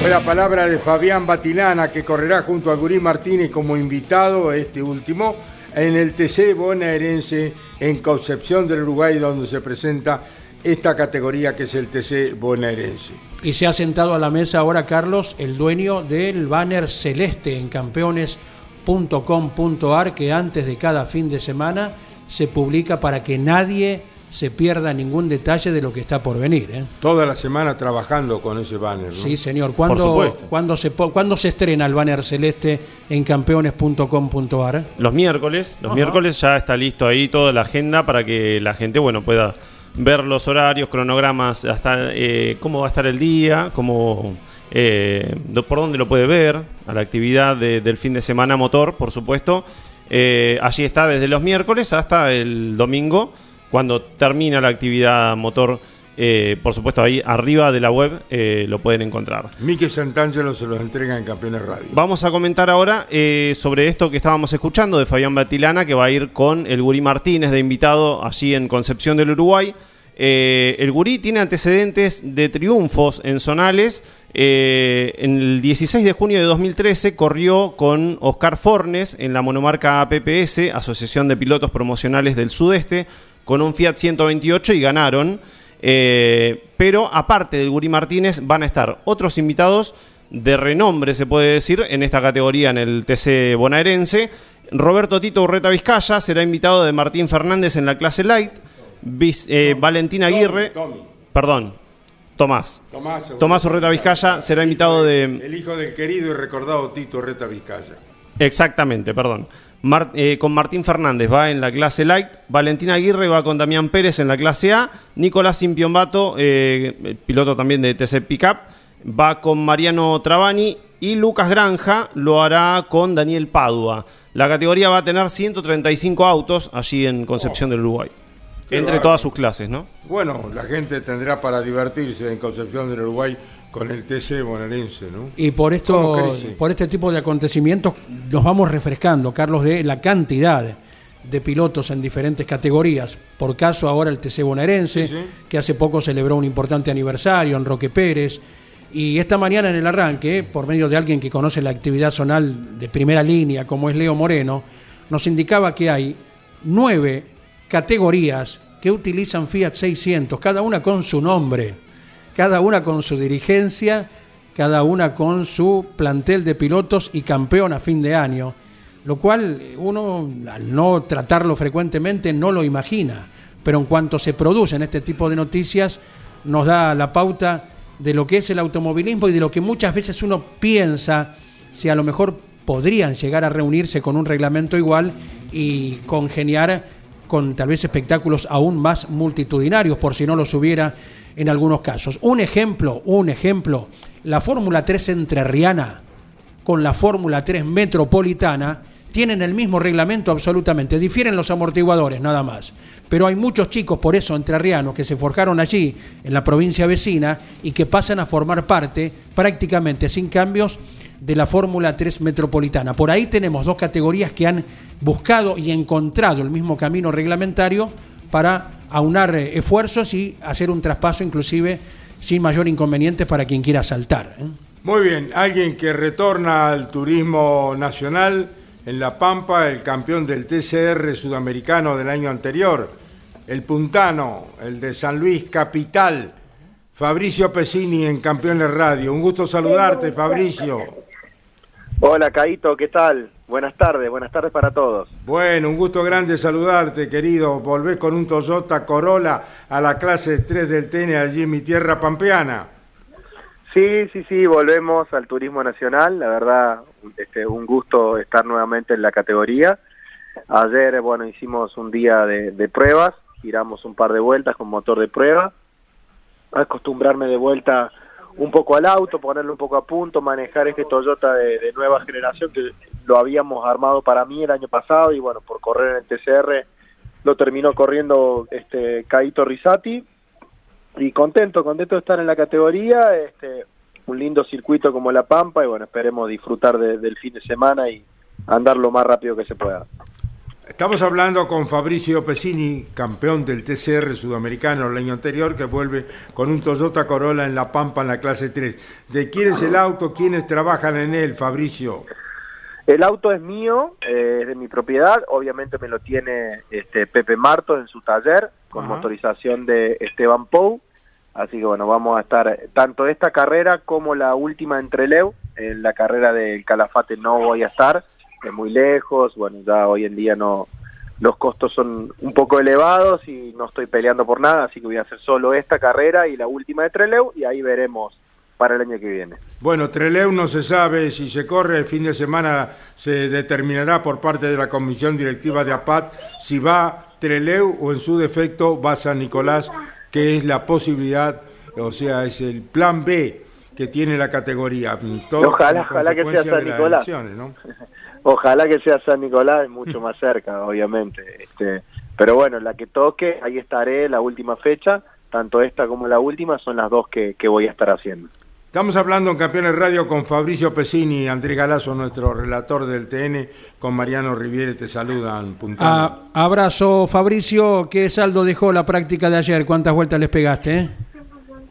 Fue la palabra de Fabián Batilana, que correrá junto a Gurí Martínez como invitado, este último, en el TC bonaerense en Concepción del Uruguay, donde se presenta esta categoría que es el TC bonaerense. Y se ha sentado a la mesa ahora, Carlos, el dueño del banner celeste en campeones.com.ar, que antes de cada fin de semana se publica para que nadie se pierda ningún detalle de lo que está por venir. ¿eh? Toda la semana trabajando con ese banner. ¿no? Sí, señor. ¿Cuándo, ¿cuándo se, ¿Cuándo se estrena el banner celeste en campeones.com.ar? Los miércoles. Los miércoles ya está listo ahí toda la agenda para que la gente bueno pueda ver los horarios, cronogramas, hasta eh, cómo va a estar el día, cómo, eh, por dónde lo puede ver, a la actividad del fin de semana motor, por supuesto. allí está desde los miércoles hasta el domingo cuando termina la actividad motor. Eh, por supuesto, ahí arriba de la web eh, lo pueden encontrar. Miki Santangelo se los entrega en Campeones Radio. Vamos a comentar ahora eh, sobre esto que estábamos escuchando de Fabián Batilana, que va a ir con el Gurí Martínez de invitado allí en Concepción del Uruguay. el Gurí tiene antecedentes de triunfos en zonales. en el 16 de junio de 2013 corrió con Oscar Fornes en la monomarca APPS, Asociación de Pilotos Promocionales del Sudeste con un Fiat 128 y ganaron. Eh, pero aparte del Guri Martínez van a estar otros invitados de renombre, se puede decir, en esta categoría en el TC bonaerense. Roberto Tito Urreta Vizcaya será invitado de Martín Fernández en la clase Light. Eh, Valentina Aguirre. Perdón. Tomás. Tomás, Tomás Urreta Vizcaya será invitado de... El hijo del querido y recordado Tito Urreta Vizcaya. Exactamente, perdón. Mar- eh, con Martín Fernández va en la clase Light, Valentina Aguirre va con Damián Pérez en la clase A, Nicolás Simpiombato, eh, piloto también de TC Pickup, va con Mariano Trabani y Lucas Granja lo hará con Daniel Padua. La categoría va a tener 135 autos allí en Concepción del Uruguay. Entre todas sus clases, ¿no? Bueno, la gente tendrá para divertirse en Concepción del Uruguay con el TC bonaerense, ¿no? Y por ¿Cómo esto, por este tipo de acontecimientos nos vamos refrescando, Carlos, de la cantidad de pilotos en diferentes categorías. Por caso ahora el TC bonaerense, Sí, sí. que hace poco celebró un importante aniversario en Roque Pérez. Y esta mañana en el arranque, por medio de alguien que conoce la actividad zonal de primera línea, como es Leo Moreno, nos indicaba que hay nueve categorías que utilizan Fiat 600, cada una con su nombre, cada una con su dirigencia, cada una con su plantel de pilotos y campeón a fin de año, lo cual eh, uno al no tratarlo frecuentemente no lo imagina, pero en cuanto se producen este tipo de noticias nos da la pauta de lo que es el automovilismo y de lo que muchas veces uno piensa si a lo mejor podrían llegar a reunirse con un reglamento igual y congeniar con tal vez espectáculos aún más multitudinarios, por si no los hubiera en algunos casos. Un ejemplo, un ejemplo, la Fórmula 3 entrerriana con la Fórmula 3 metropolitana tienen el mismo reglamento absolutamente, difieren los amortiguadores nada más. Pero hay muchos chicos, por eso entrerrianos, que se forjaron allí, en la provincia vecina, y que pasan a formar parte, prácticamente sin cambios, de la Fórmula 3 metropolitana. Por ahí tenemos dos categorías que han buscado y encontrado el mismo camino reglamentario para aunar eh, esfuerzos y hacer un traspaso inclusive sin mayor inconveniente para quien quiera saltar. ¿eh? Muy bien, alguien que retorna al turismo nacional en La Pampa, el campeón del TCR sudamericano del año anterior, el puntano, el de San Luis Capital, Fabricio Pesini en Campeones Radio. Un gusto saludarte, Fabricio. Hola, Caito, ¿qué tal? Buenas tardes, buenas tardes para todos. Bueno, un gusto grande saludarte, querido. Volvés con un Toyota Corolla a la clase 3 del TN allí en mi tierra pampeana. Sí, sí, sí, volvemos al turismo nacional, la verdad, este, un gusto estar nuevamente en la categoría. Ayer, bueno, hicimos un día de, de pruebas, giramos un par de vueltas con motor de prueba, acostumbrarme de vuelta un poco al auto, ponerlo un poco a punto, manejar este Toyota de, de nueva generación que lo habíamos armado para mí el año pasado y bueno, por correr en el TCR lo terminó corriendo este Caito Risati y contento, contento de estar en la categoría, este un lindo circuito como La Pampa y bueno, esperemos disfrutar de- del fin de semana y andar lo más rápido que se pueda. Estamos hablando con Fabricio Pesini, campeón del TCR sudamericano el año anterior, que vuelve con un Toyota Corolla en La Pampa en la clase 3. ¿De quién es el auto? ¿Quiénes trabajan en él, Fabricio? El auto es mío, eh, es de mi propiedad, obviamente me lo tiene este Pepe Marto en su taller con motorización de Esteban Pou, así que bueno, vamos a estar tanto esta carrera como la última en Treleu, en la carrera del Calafate no voy a estar, es muy lejos, bueno, ya hoy en día no los costos son un poco elevados y no estoy peleando por nada, así que voy a hacer solo esta carrera y la última de Treleu y ahí veremos para el año que viene. Bueno, Treleu no se sabe si se corre, el fin de semana se determinará por parte de la comisión directiva de APAT si va Treleu o en su defecto va San Nicolás, que es la posibilidad, o sea, es el plan B que tiene la categoría. Todo Ojalá, ojalá que sea San Nicolás. ¿no? Ojalá que sea San Nicolás, mucho más cerca, obviamente. Este, pero bueno, la que toque, ahí estaré la última fecha, tanto esta como la última son las dos que, que voy a estar haciendo. Estamos hablando en Campeones Radio con Fabricio Pesini, Andrés Galazo, nuestro relator del TN, con Mariano Riviere, te saludan, puntano. A- abrazo, Fabricio. ¿Qué saldo dejó la práctica de ayer? ¿Cuántas vueltas les pegaste? eh?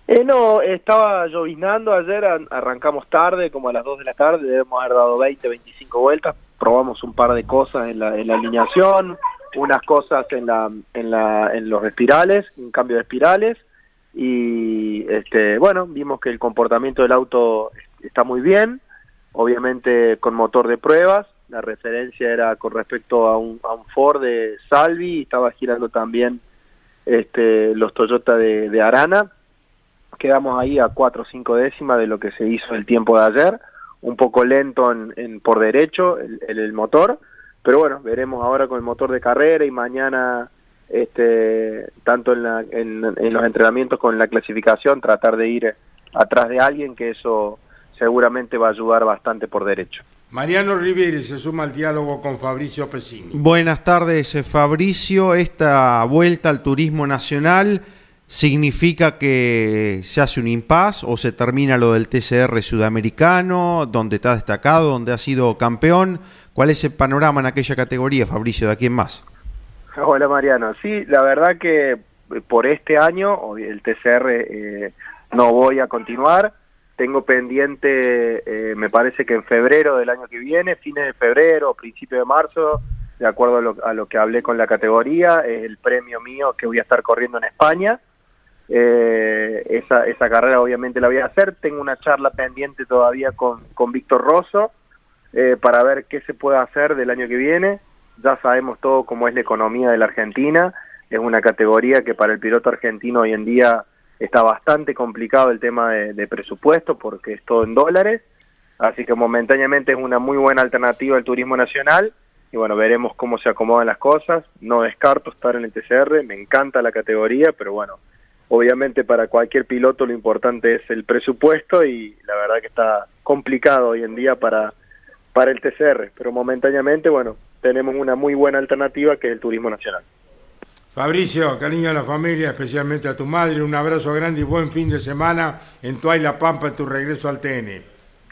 Eh, no, estaba lloviznando ayer, an- arrancamos tarde, como a las 2 de la tarde, debemos haber dado 20, 25 vueltas, probamos un par de cosas en la, en la alineación, unas cosas en, la, en, la, en los espirales, un cambio de espirales, y este, bueno, vimos que el comportamiento del auto está muy bien, obviamente con motor de pruebas, la referencia era con respecto a un, a un Ford de Salvi, estaba girando también este, los Toyota de, Arana, quedamos ahí a cuatro o cinco décimas de lo que se hizo el tiempo de ayer, un poco lento en, en- por derecho el- el motor, pero bueno, veremos ahora con el motor de carrera y mañana este tanto en, la- en, en los entrenamientos con la clasificación tratar de ir atrás de alguien que eso seguramente va a ayudar bastante por derecho. Mariano Riveri se suma al diálogo con Fabricio Pesini. Buenas tardes, eh, Fabricio. Esta vuelta al turismo nacional significa que se hace un impas o se termina lo del TCR sudamericano, donde está destacado, donde ha sido campeón. ¿Cuál es el panorama en aquella categoría, Fabricio? ¿De aquí en más? Hola Mariano, sí, la verdad que eh, por este año el TCR eh, no voy a continuar. Tengo pendiente, eh, me parece que en febrero del año que viene, fines de febrero principio de marzo, de acuerdo a lo, a lo que hablé con la categoría, es el premio mío que voy a estar corriendo en España. Eh, esa, esa carrera obviamente la voy a hacer. Tengo una charla pendiente todavía con, con Víctor Rosso eh, para ver qué se puede hacer del año que viene. Ya sabemos todo cómo es la economía de la Argentina. Es una categoría que para el piloto argentino hoy en día está bastante complicado el tema de, presupuesto porque es todo en dólares. Así que momentáneamente es una muy buena alternativa al turismo nacional. Y bueno, veremos cómo se acomodan las cosas. No descarto estar en el TCR, me encanta la categoría, pero bueno, obviamente para cualquier piloto lo importante es el presupuesto y la verdad que está complicado hoy en día para, para el TCR, pero momentáneamente, bueno, tenemos una muy buena alternativa que es el turismo nacional. Fabricio, cariño a la familia, especialmente a tu madre, un abrazo grande y buen fin de semana en tu La Pampa en tu regreso al TN.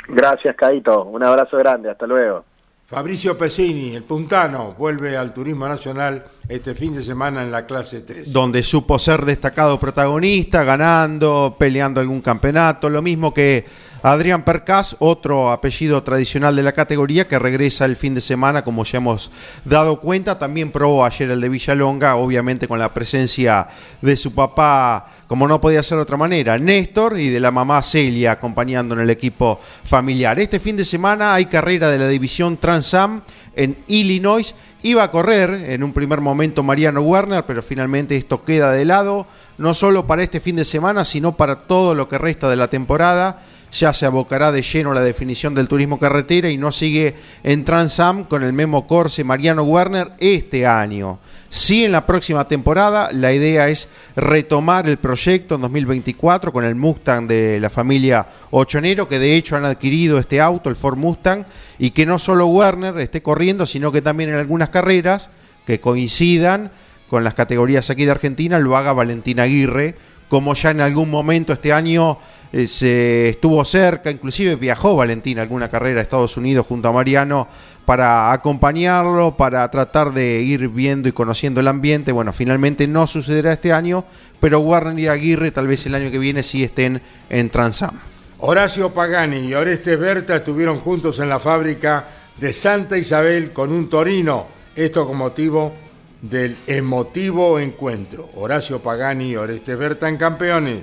Gracias, Caito, un abrazo grande, hasta luego. Fabricio Pesini, el puntano, vuelve al turismo nacional este fin de semana en la clase 3. donde supo ser destacado protagonista, ganando, peleando algún campeonato, lo mismo que Adrián Percas, otro apellido tradicional de la categoría que regresa el fin de semana, como ya hemos dado cuenta, también probó ayer el de Villalonga, obviamente con la presencia de su papá, como no podía ser de otra manera, Néstor, y de la mamá Celia acompañando en el equipo familiar. Este fin de semana hay carrera de la división Transam en Illinois. Iba a correr en un primer momento Mariano Werner, pero finalmente esto queda de lado, no solo para este fin de semana, sino para todo lo que resta de la temporada. Ya se abocará de lleno a la definición del turismo carretera y no sigue en Transam con el Memo Corse Mariano Werner este año. Sí, en la próxima temporada la idea es retomar el proyecto en 2024 con el Mustang de la familia Ochonero, que de hecho han adquirido este auto, el Ford Mustang, y que no solo Werner esté corriendo, sino que también en algunas carreras que coincidan con las categorías aquí de Argentina lo haga Valentín Aguirre, como ya en algún momento este año se estuvo cerca, inclusive viajó Valentín a alguna carrera a Estados Unidos junto a Mariano para acompañarlo, para tratar de ir viendo y conociendo el ambiente. Bueno, finalmente no sucederá este año, pero Warner y Aguirre tal vez el año que viene sí estén en Transam. Horacio Pagani y Oreste Berta estuvieron juntos en la fábrica de Santa Isabel con un torino, esto con motivo del emotivo encuentro. Horacio Pagani y Oreste Berta en campeones.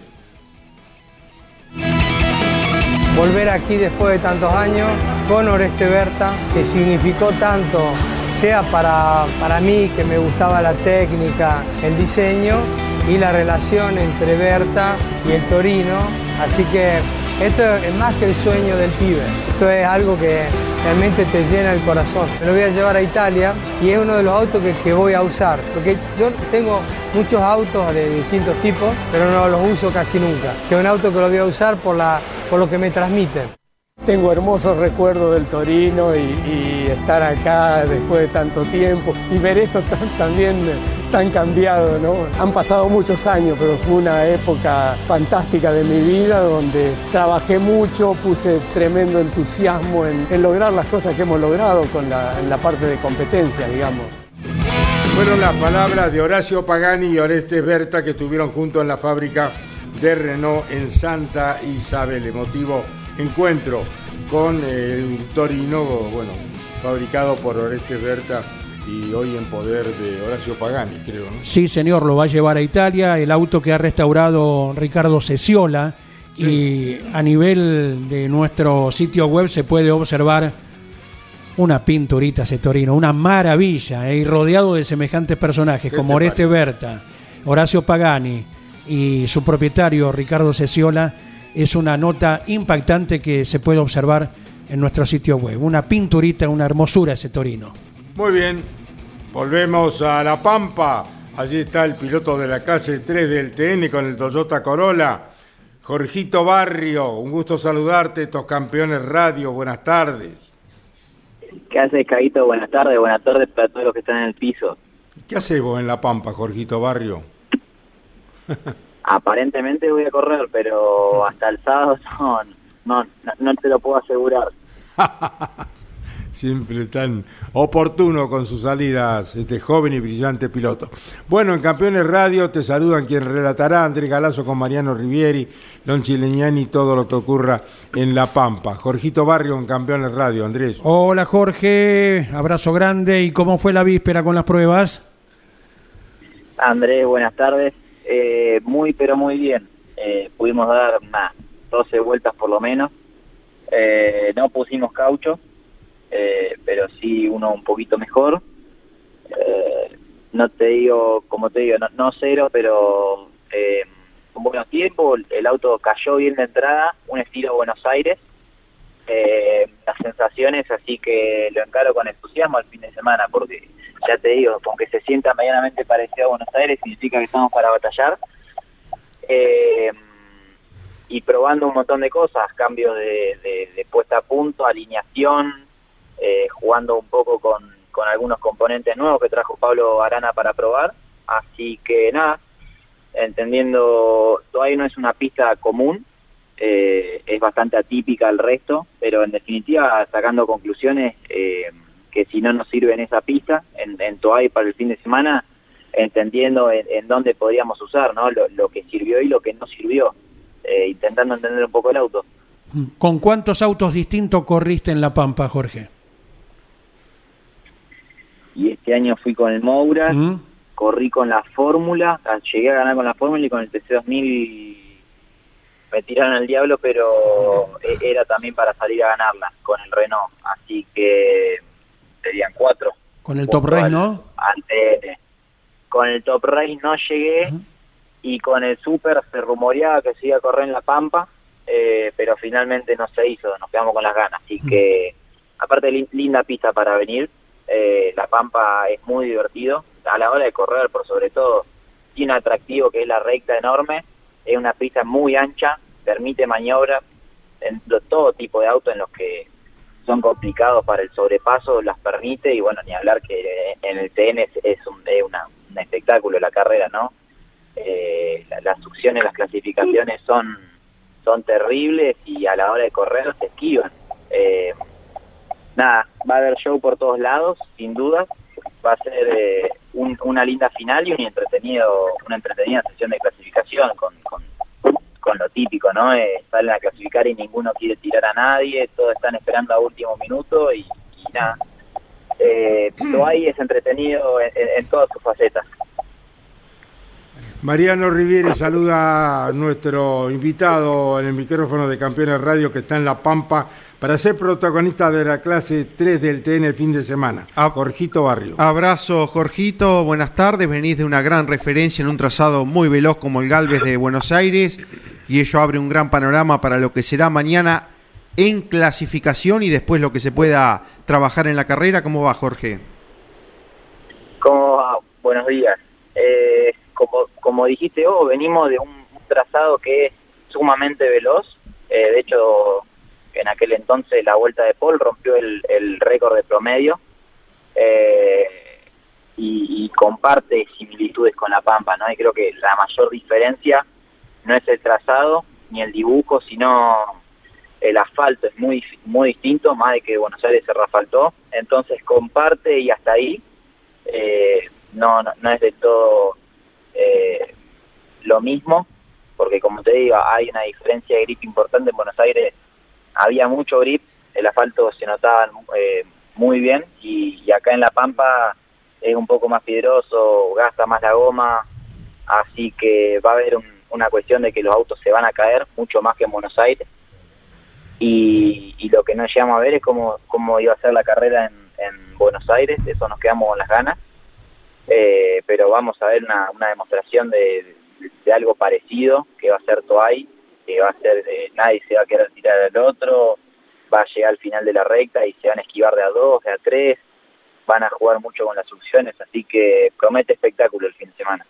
Volver aquí después de tantos años con Oreste Berta, que significó tanto, sea para, para mí, que me gustaba la técnica, el diseño, y la relación entre Berta y el Torino. Así que esto es más que el sueño del pibe. Esto es algo que realmente te llena el corazón. Me lo voy a llevar a Italia y es uno de los autos que, que voy a usar. Porque yo tengo muchos autos de distintos tipos, pero no los uso casi nunca. Es un auto que lo voy a usar por, la, por lo que me transmite. Tengo hermosos recuerdos del Torino y, estar acá después de tanto tiempo y ver esto también tan cambiado, ¿no? Han pasado muchos años, pero fue una época fantástica de mi vida donde trabajé mucho, puse tremendo entusiasmo en, lograr las cosas que hemos logrado con la, parte de competencia, digamos. Fueron las palabras de Horacio Pagani y Oreste Berta que estuvieron juntos en la fábrica de Renault en Santa Isabel. Emotivo encuentro con el Torino, bueno, fabricado por Oreste Berta y hoy en poder de Horacio Pagani, creo, ¿no? Sí, señor, lo va a llevar a Italia, el auto que ha restaurado Ricardo Ceciola y a nivel de nuestro sitio web se puede observar una pinturita ese Torino, una maravilla, eh, y rodeado de semejantes personajes ¿Qué como te Oreste Berta, Horacio Pagani, y su propietario Ricardo Ceciola es una nota impactante que se puede observar en nuestro sitio web. Una pinturita, una hermosura ese Torino. Muy bien, volvemos a La Pampa. Allí está el piloto de la clase 3 del TN con el Toyota Corolla. Jorgito Barrio, un gusto saludarte, estos campeones radio, buenas tardes. ¿Qué haces, Caguito? Buenas tardes, buenas tardes para todos los que están en el piso. ¿Qué haces vos en La Pampa, Jorgito Barrio? Aparentemente voy a correr, pero hasta el sábado no, no, no te lo puedo asegurar. Siempre tan oportuno con sus salidas, este joven y brillante piloto. Bueno, en Campeones Radio te saludan quien relatará Andrés Galazo con Mariano Rivieri, Don Chileñani y todo lo que ocurra en La Pampa. Jorgito Barrio en Campeones Radio, Andrés. Hola Jorge, abrazo grande. ¿Y cómo fue la víspera con las pruebas? Andrés, buenas tardes. Eh, muy, pero muy bien. Eh, pudimos dar más 12 vueltas por lo menos. Eh, no pusimos caucho, pero sí uno un poquito mejor. no te digo, como te digo, no, cero, pero con buenos tiempos. El auto cayó bien de entrada, un estilo Buenos Aires. las sensaciones, así que lo encaro con entusiasmo al fin de semana, porque ya te digo, con que se sienta medianamente parecido a Buenos Aires significa que estamos para batallar. Eh, y probando un montón de cosas, cambios de, puesta a punto, alineación, eh, jugando un poco con, con algunos componentes nuevos que trajo Pablo Arana para probar. Así que nada, entendiendo, todavía no es una pista común, eh, es bastante atípica al resto, pero en definitiva sacando conclusiones, eh, que si no nos sirve en esa pista, en, en Toay para el fin de semana, entendiendo en, dónde podríamos usar ¿no? Lo, que sirvió y lo que no sirvió, eh, intentando entender un poco el auto. ¿Con cuántos autos distintos corriste en La Pampa, Jorge? Y este año fui con el Moura, ¿Mm? corrí con la Fórmula, ah, llegué a ganar con la Fórmula y con el TC2000 me tiraron al diablo, pero e, era también para salir a ganarla con el Renault. Así que serían cuatro. Con el Top Race, ¿no? Antes, con el Top Race no llegué y con el Super se rumoreaba que se iba a correr en La Pampa, eh, pero finalmente no se hizo, nos quedamos con las ganas. Así que, aparte, linda pista para venir. Eh, la Pampa es muy divertido. A la hora de correr, por sobre todo, tiene un atractivo que es la recta enorme. Es una pista muy ancha, permite maniobra en todo tipo de autos en los que son complicados para el sobrepaso, las permite y bueno, ni hablar que en el TN es, un, un espectáculo la carrera, ¿no? Eh, las succiones, las clasificaciones son, son terribles y a la hora de correr se esquivan. Eh, nada, va a haber show por todos lados, sin duda. Va a ser eh, una linda final y un entretenido, una entretenida sesión de clasificación con, con con lo típico, ¿no? Eh, salen a clasificar y ninguno quiere tirar a nadie, todos están esperando a último minuto y, nada. Eh, lo hay es entretenido en, todas sus facetas. Mariano Riviere saluda a nuestro invitado en el micrófono de Campeones Radio que está en La Pampa para ser protagonista de la clase 3 del TN el fin de semana. A Jorgito Barrio. Abrazo, Jorgito. Buenas tardes. Venís de una gran referencia en un trazado muy veloz como el Galvez de Buenos Aires y ello abre un gran panorama para lo que será mañana en clasificación y después lo que se pueda trabajar en la carrera. ¿Cómo va, Jorge? ¿Cómo va? Buenos días. Eh, como, como dijiste vos, venimos de un, trazado que es sumamente veloz. Eh, de hecho, en aquel entonces la vuelta de Paul rompió el, récord de promedio. Eh, y, y, comparte similitudes con la Pampa, ¿no? Y creo que la mayor diferencia no es el trazado ni el dibujo, sino el asfalto es muy muy distinto, más de que Buenos Aires se refaltó, entonces comparte y hasta ahí eh, no, no, es de todo eh, lo mismo, porque como te digo, hay una diferencia de grip importante. En Buenos Aires, había mucho grip, el asfalto se notaba eh, muy bien y, y acá en La Pampa es un poco más piedroso, gasta más la goma, así que va a haber un una cuestión de que los autos se van a caer mucho más que en Buenos Aires. Y, lo que no llegamos a ver es cómo, cómo iba a ser la carrera en, Buenos Aires, eso nos quedamos con las ganas. Eh, pero vamos a ver una, demostración de, algo parecido, que va a ser Toay, que va a ser, eh, nadie se va a querer tirar al otro, va a llegar al final de la recta y se van a esquivar de a dos, de a tres, van a jugar mucho con las succiones, así que promete espectáculo el fin de semana.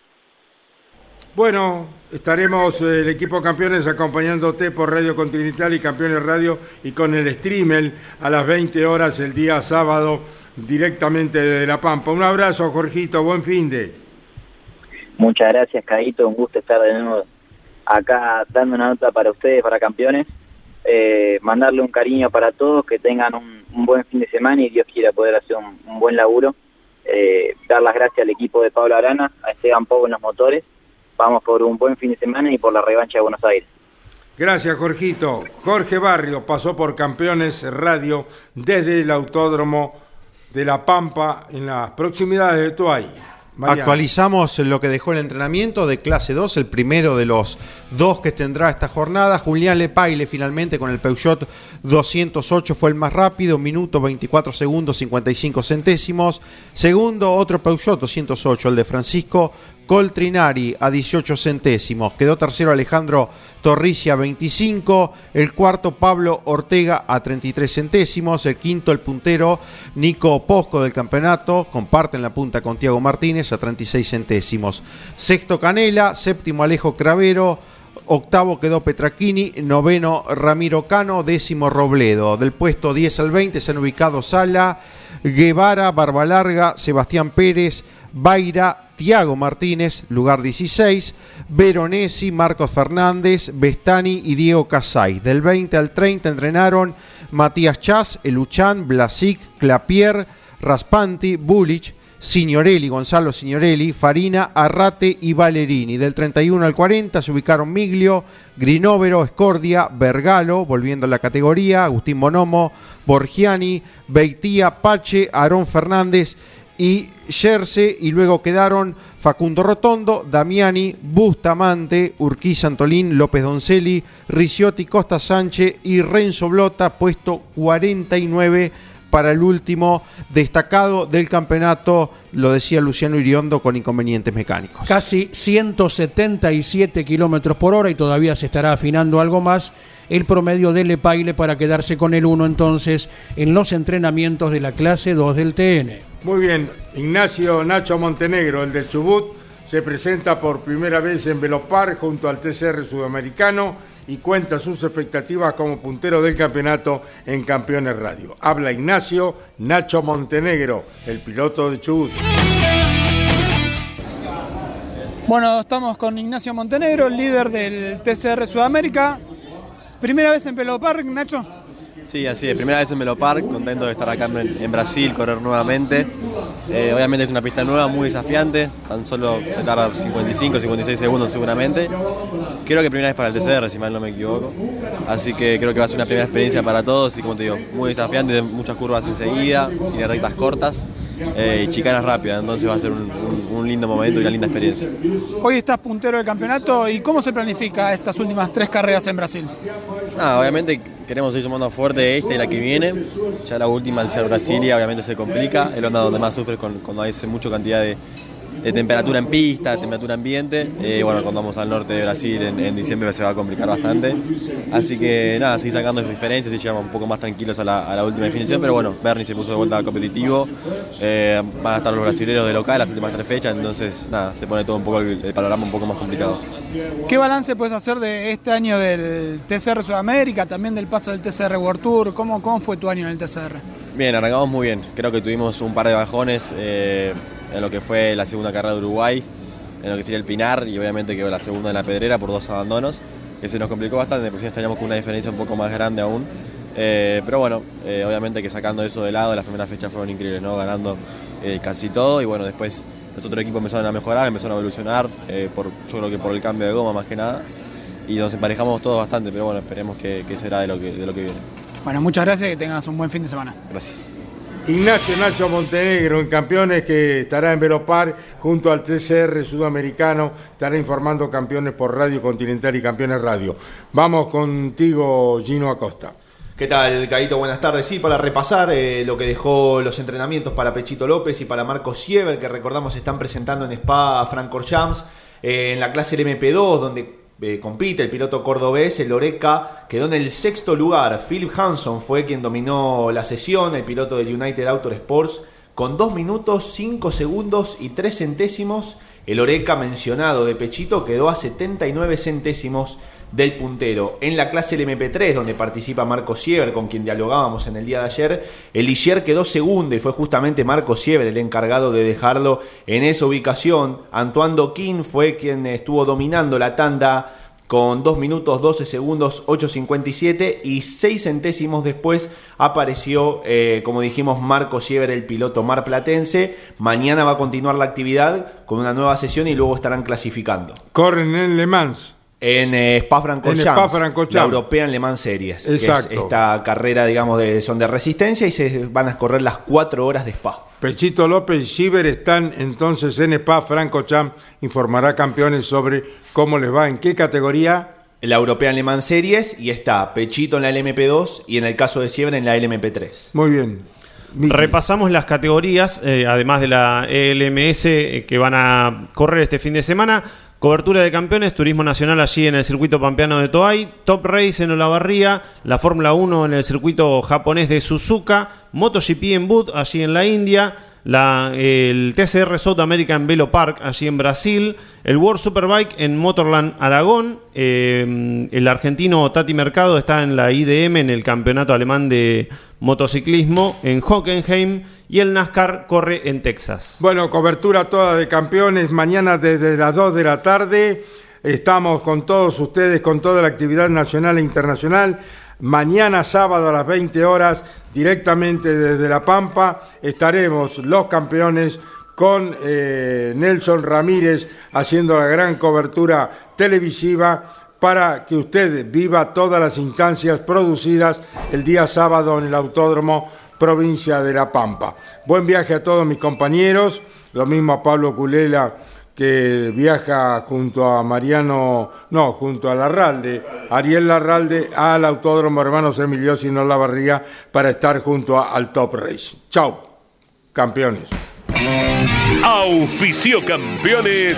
Bueno, estaremos eh, el equipo campeones acompañándote por Radio Continental y Campeones Radio y con el streamer a las 20 horas el día sábado directamente desde La Pampa. Un abrazo, Jorgito, buen fin de. Muchas gracias, Caito, un gusto estar de nuevo acá dando una nota para ustedes, para campeones. Eh, mandarle un cariño para todos, que tengan un, buen fin de semana y Dios quiera poder hacer un, un buen laburo. Eh, dar las gracias al equipo de Pablo Arana, a Esteban Pogo en los motores. Vamos por un buen fin de semana y por la revancha de Buenos Aires. Gracias, Jorgito. Jorge Barrio pasó por Campeones Radio desde el Autódromo de La Pampa en las proximidades de Tuay. Mañana. Actualizamos lo que dejó el entrenamiento de clase 2, el primero de los dos que tendrá esta jornada. Julián Lepaile finalmente con el Peugeot 208 fue el más rápido, minuto 24 segundos 55 centésimos. Segundo, otro Peugeot 208, el de Francisco Coltrinari a 18 centésimos. Quedó tercero Alejandro Torricia 25. El cuarto Pablo Ortega a 33 centésimos. El quinto el puntero Nico Posco del campeonato. Comparten la punta con Tiago Martínez a 36 centésimos. Sexto Canela. Séptimo Alejo Cravero. Octavo quedó Petraquini, noveno Ramiro Cano, décimo Robledo. Del puesto 10 al 20 se han ubicado Sala, Guevara, Barbalarga, Sebastián Pérez, Baira, Tiago Martínez, lugar 16, Veronesi, Marcos Fernández, Bestani y Diego Casay. Del 20 al 30 entrenaron Matías Chas, Eluchan, Blasic, Clapier, Raspanti, Bulich, Signorelli, Gonzalo Signorelli, Farina, Arrate y Valerini. Del 31 al 40 se ubicaron Miglio, Grinovero, Escordia, Vergalo, volviendo a la categoría, Agustín Bonomo, Borgiani, Beitía, Pache, Aarón Fernández y Jersey, y luego quedaron Facundo Rotondo, Damiani, Bustamante, Urquiza Antolín, López Doncelli, Ricciotti, Costa Sánchez y Renzo Blota, puesto 49 para el último destacado del campeonato, lo decía Luciano Iriondo, con inconvenientes mecánicos. Casi 177 kilómetros por hora y todavía se estará afinando algo más el promedio de Lepaile para quedarse con el 1 entonces en los entrenamientos de la clase 2 del TN. Muy bien, Ignacio Nacho Montenegro, el del Chubut, se presenta por primera vez en Velopar junto al TCR sudamericano y cuenta sus expectativas como puntero del campeonato en Campeones Radio. Habla Ignacio Nacho Montenegro, el piloto de Chubut. Bueno, estamos con Ignacio Montenegro, el líder del TCR Sudamérica. ¿Primera vez en Velopar, Nacho? Sí, así es. Primera vez en Velopark, contento de estar acá en, en Brasil, correr nuevamente. Eh, obviamente es una pista nueva, muy desafiante, tan solo se tarda 55, 56 segundos seguramente. Creo que primera vez para el TCR, si mal no me equivoco. Así que creo que va a ser una primera experiencia para todos y como te digo, muy desafiante, muchas curvas enseguida, tiene rectas cortas eh, y chicanas rápidas, entonces va a ser un, un, un lindo momento y una linda experiencia. Hoy estás puntero del campeonato y ¿cómo se planifica estas últimas tres carreras en Brasil? Ah, obviamente queremos ir sumando fuerte esta y la que viene. Ya la última, al ser Brasilia, obviamente se complica. Es la onda donde más sufre con, cuando hay mucha cantidad de, de temperatura en pista, temperatura ambiente. Eh, bueno, cuando vamos al norte de Brasil en, en, diciembre se va a complicar bastante. Así que nada, seguir sacando diferencias y llegamos un poco más tranquilos a la, a la, última definición. Pero bueno, Bernie se puso de vuelta competitivo. Eh, van a estar los brasileños de local las últimas tres fechas. Entonces, nada, se pone todo un poco el, el panorama un poco más complicado. ¿Qué balance puedes hacer de este año del TCR Sudamérica, también del paso del TCR World Tour? ¿Cómo, cómo fue tu año en el TCR? Bien, arrancamos muy bien. Creo que tuvimos un par de bajones eh, en lo que fue la segunda carrera de Uruguay, en lo que sería el Pinar y obviamente que la segunda en la Pedrera por dos abandonos, que se nos complicó bastante, por si estaríamos con una diferencia un poco más grande aún. Eh, pero bueno, eh, obviamente que sacando eso de lado, las primeras fechas fueron increíbles, ¿no? Ganando eh, casi todo y bueno, después los otros equipos empezaron a mejorar, empezaron a evolucionar, por, yo creo que por el cambio de goma más que nada. Y nos emparejamos todos bastante, pero bueno, esperemos que, que será de lo que, de lo que viene. Bueno, muchas gracias y que tengas un buen fin de semana. Gracias. Ignacio Nacho Montenegro en Campeones que estará en Velopar junto al TCR sudamericano, estará informando campeones por Radio Continental y Campeones Radio. Vamos contigo, Gino Acosta. ¿Qué tal, Caito? Buenas tardes. Sí, para repasar eh, lo que dejó los entrenamientos para Pechito López y para Marco Siever, que recordamos están presentando en Spa Francorchamps. Eh, en la clase LMP2, donde eh, compite el piloto cordobés, el Oreca quedó en el sexto lugar. Philip Hanson fue quien dominó la sesión, el piloto del United Auto Sports, con 2 minutos, 5 segundos y 3 centésimos. El Oreca mencionado de Pechito quedó a 79 centésimos del puntero. En la clase LMP3, donde participa Marco Siever, con quien dialogábamos en el día de ayer, el quedó segundo y fue justamente Marco Siever el encargado de dejarlo en esa ubicación. Antoine Doquín fue quien estuvo dominando la tanda con 2 minutos 12 segundos 8.57 y 6 centésimos después apareció, eh, como dijimos, Marco Siever, el piloto marplatense. Mañana va a continuar la actividad con una nueva sesión y luego estarán clasificando. Corren en Le Mans. En eh, Spa-Francorchamps, la European Le Mans Series, que es Exacto. esta carrera, digamos, de, son de resistencia y se van a correr las 4 horas de Spa. Pechito López y Ciber están entonces en Spa Franco Champ. Informará campeones sobre cómo les va, en qué categoría. La European Le Mans Series y está Pechito en la LMP2 y en el caso de Siever en la LMP3. Muy bien. Repasamos las categorías, eh, además de la ELMS eh, que van a correr este fin de semana. Cobertura de campeones, turismo nacional allí en el circuito pampeano de Toay, Top Race en Olavarría, la Fórmula 1 en el circuito japonés de Suzuka, MotoGP en Bud allí en la India, el TCR South American Velo Park allí en Brasil, el World Superbike en Motorland Aragón, eh, el argentino Tati Mercado está en la IDM en el campeonato alemán de motociclismo en Hockenheim y el NASCAR corre en Texas. Bueno, cobertura toda de campeones. Mañana desde las 2 de la tarde estamos con todos ustedes, con toda la actividad nacional e internacional. Mañana sábado a las 20 horas, directamente desde La Pampa, estaremos los campeones con eh, Nelson Ramírez haciendo la gran cobertura televisiva para que usted viva todas las instancias producidas el día sábado en el Autódromo provincia de La Pampa. Buen viaje a todos mis compañeros, lo mismo a Pablo Culela que viaja junto a Mariano, no, junto a Larralde, Ariel Larralde al Autódromo Hermanos Emiliosi en Olavarría para estar junto a- al Top Race. Chao, campeones. Auspicio campeones.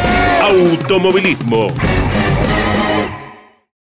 automovilismo.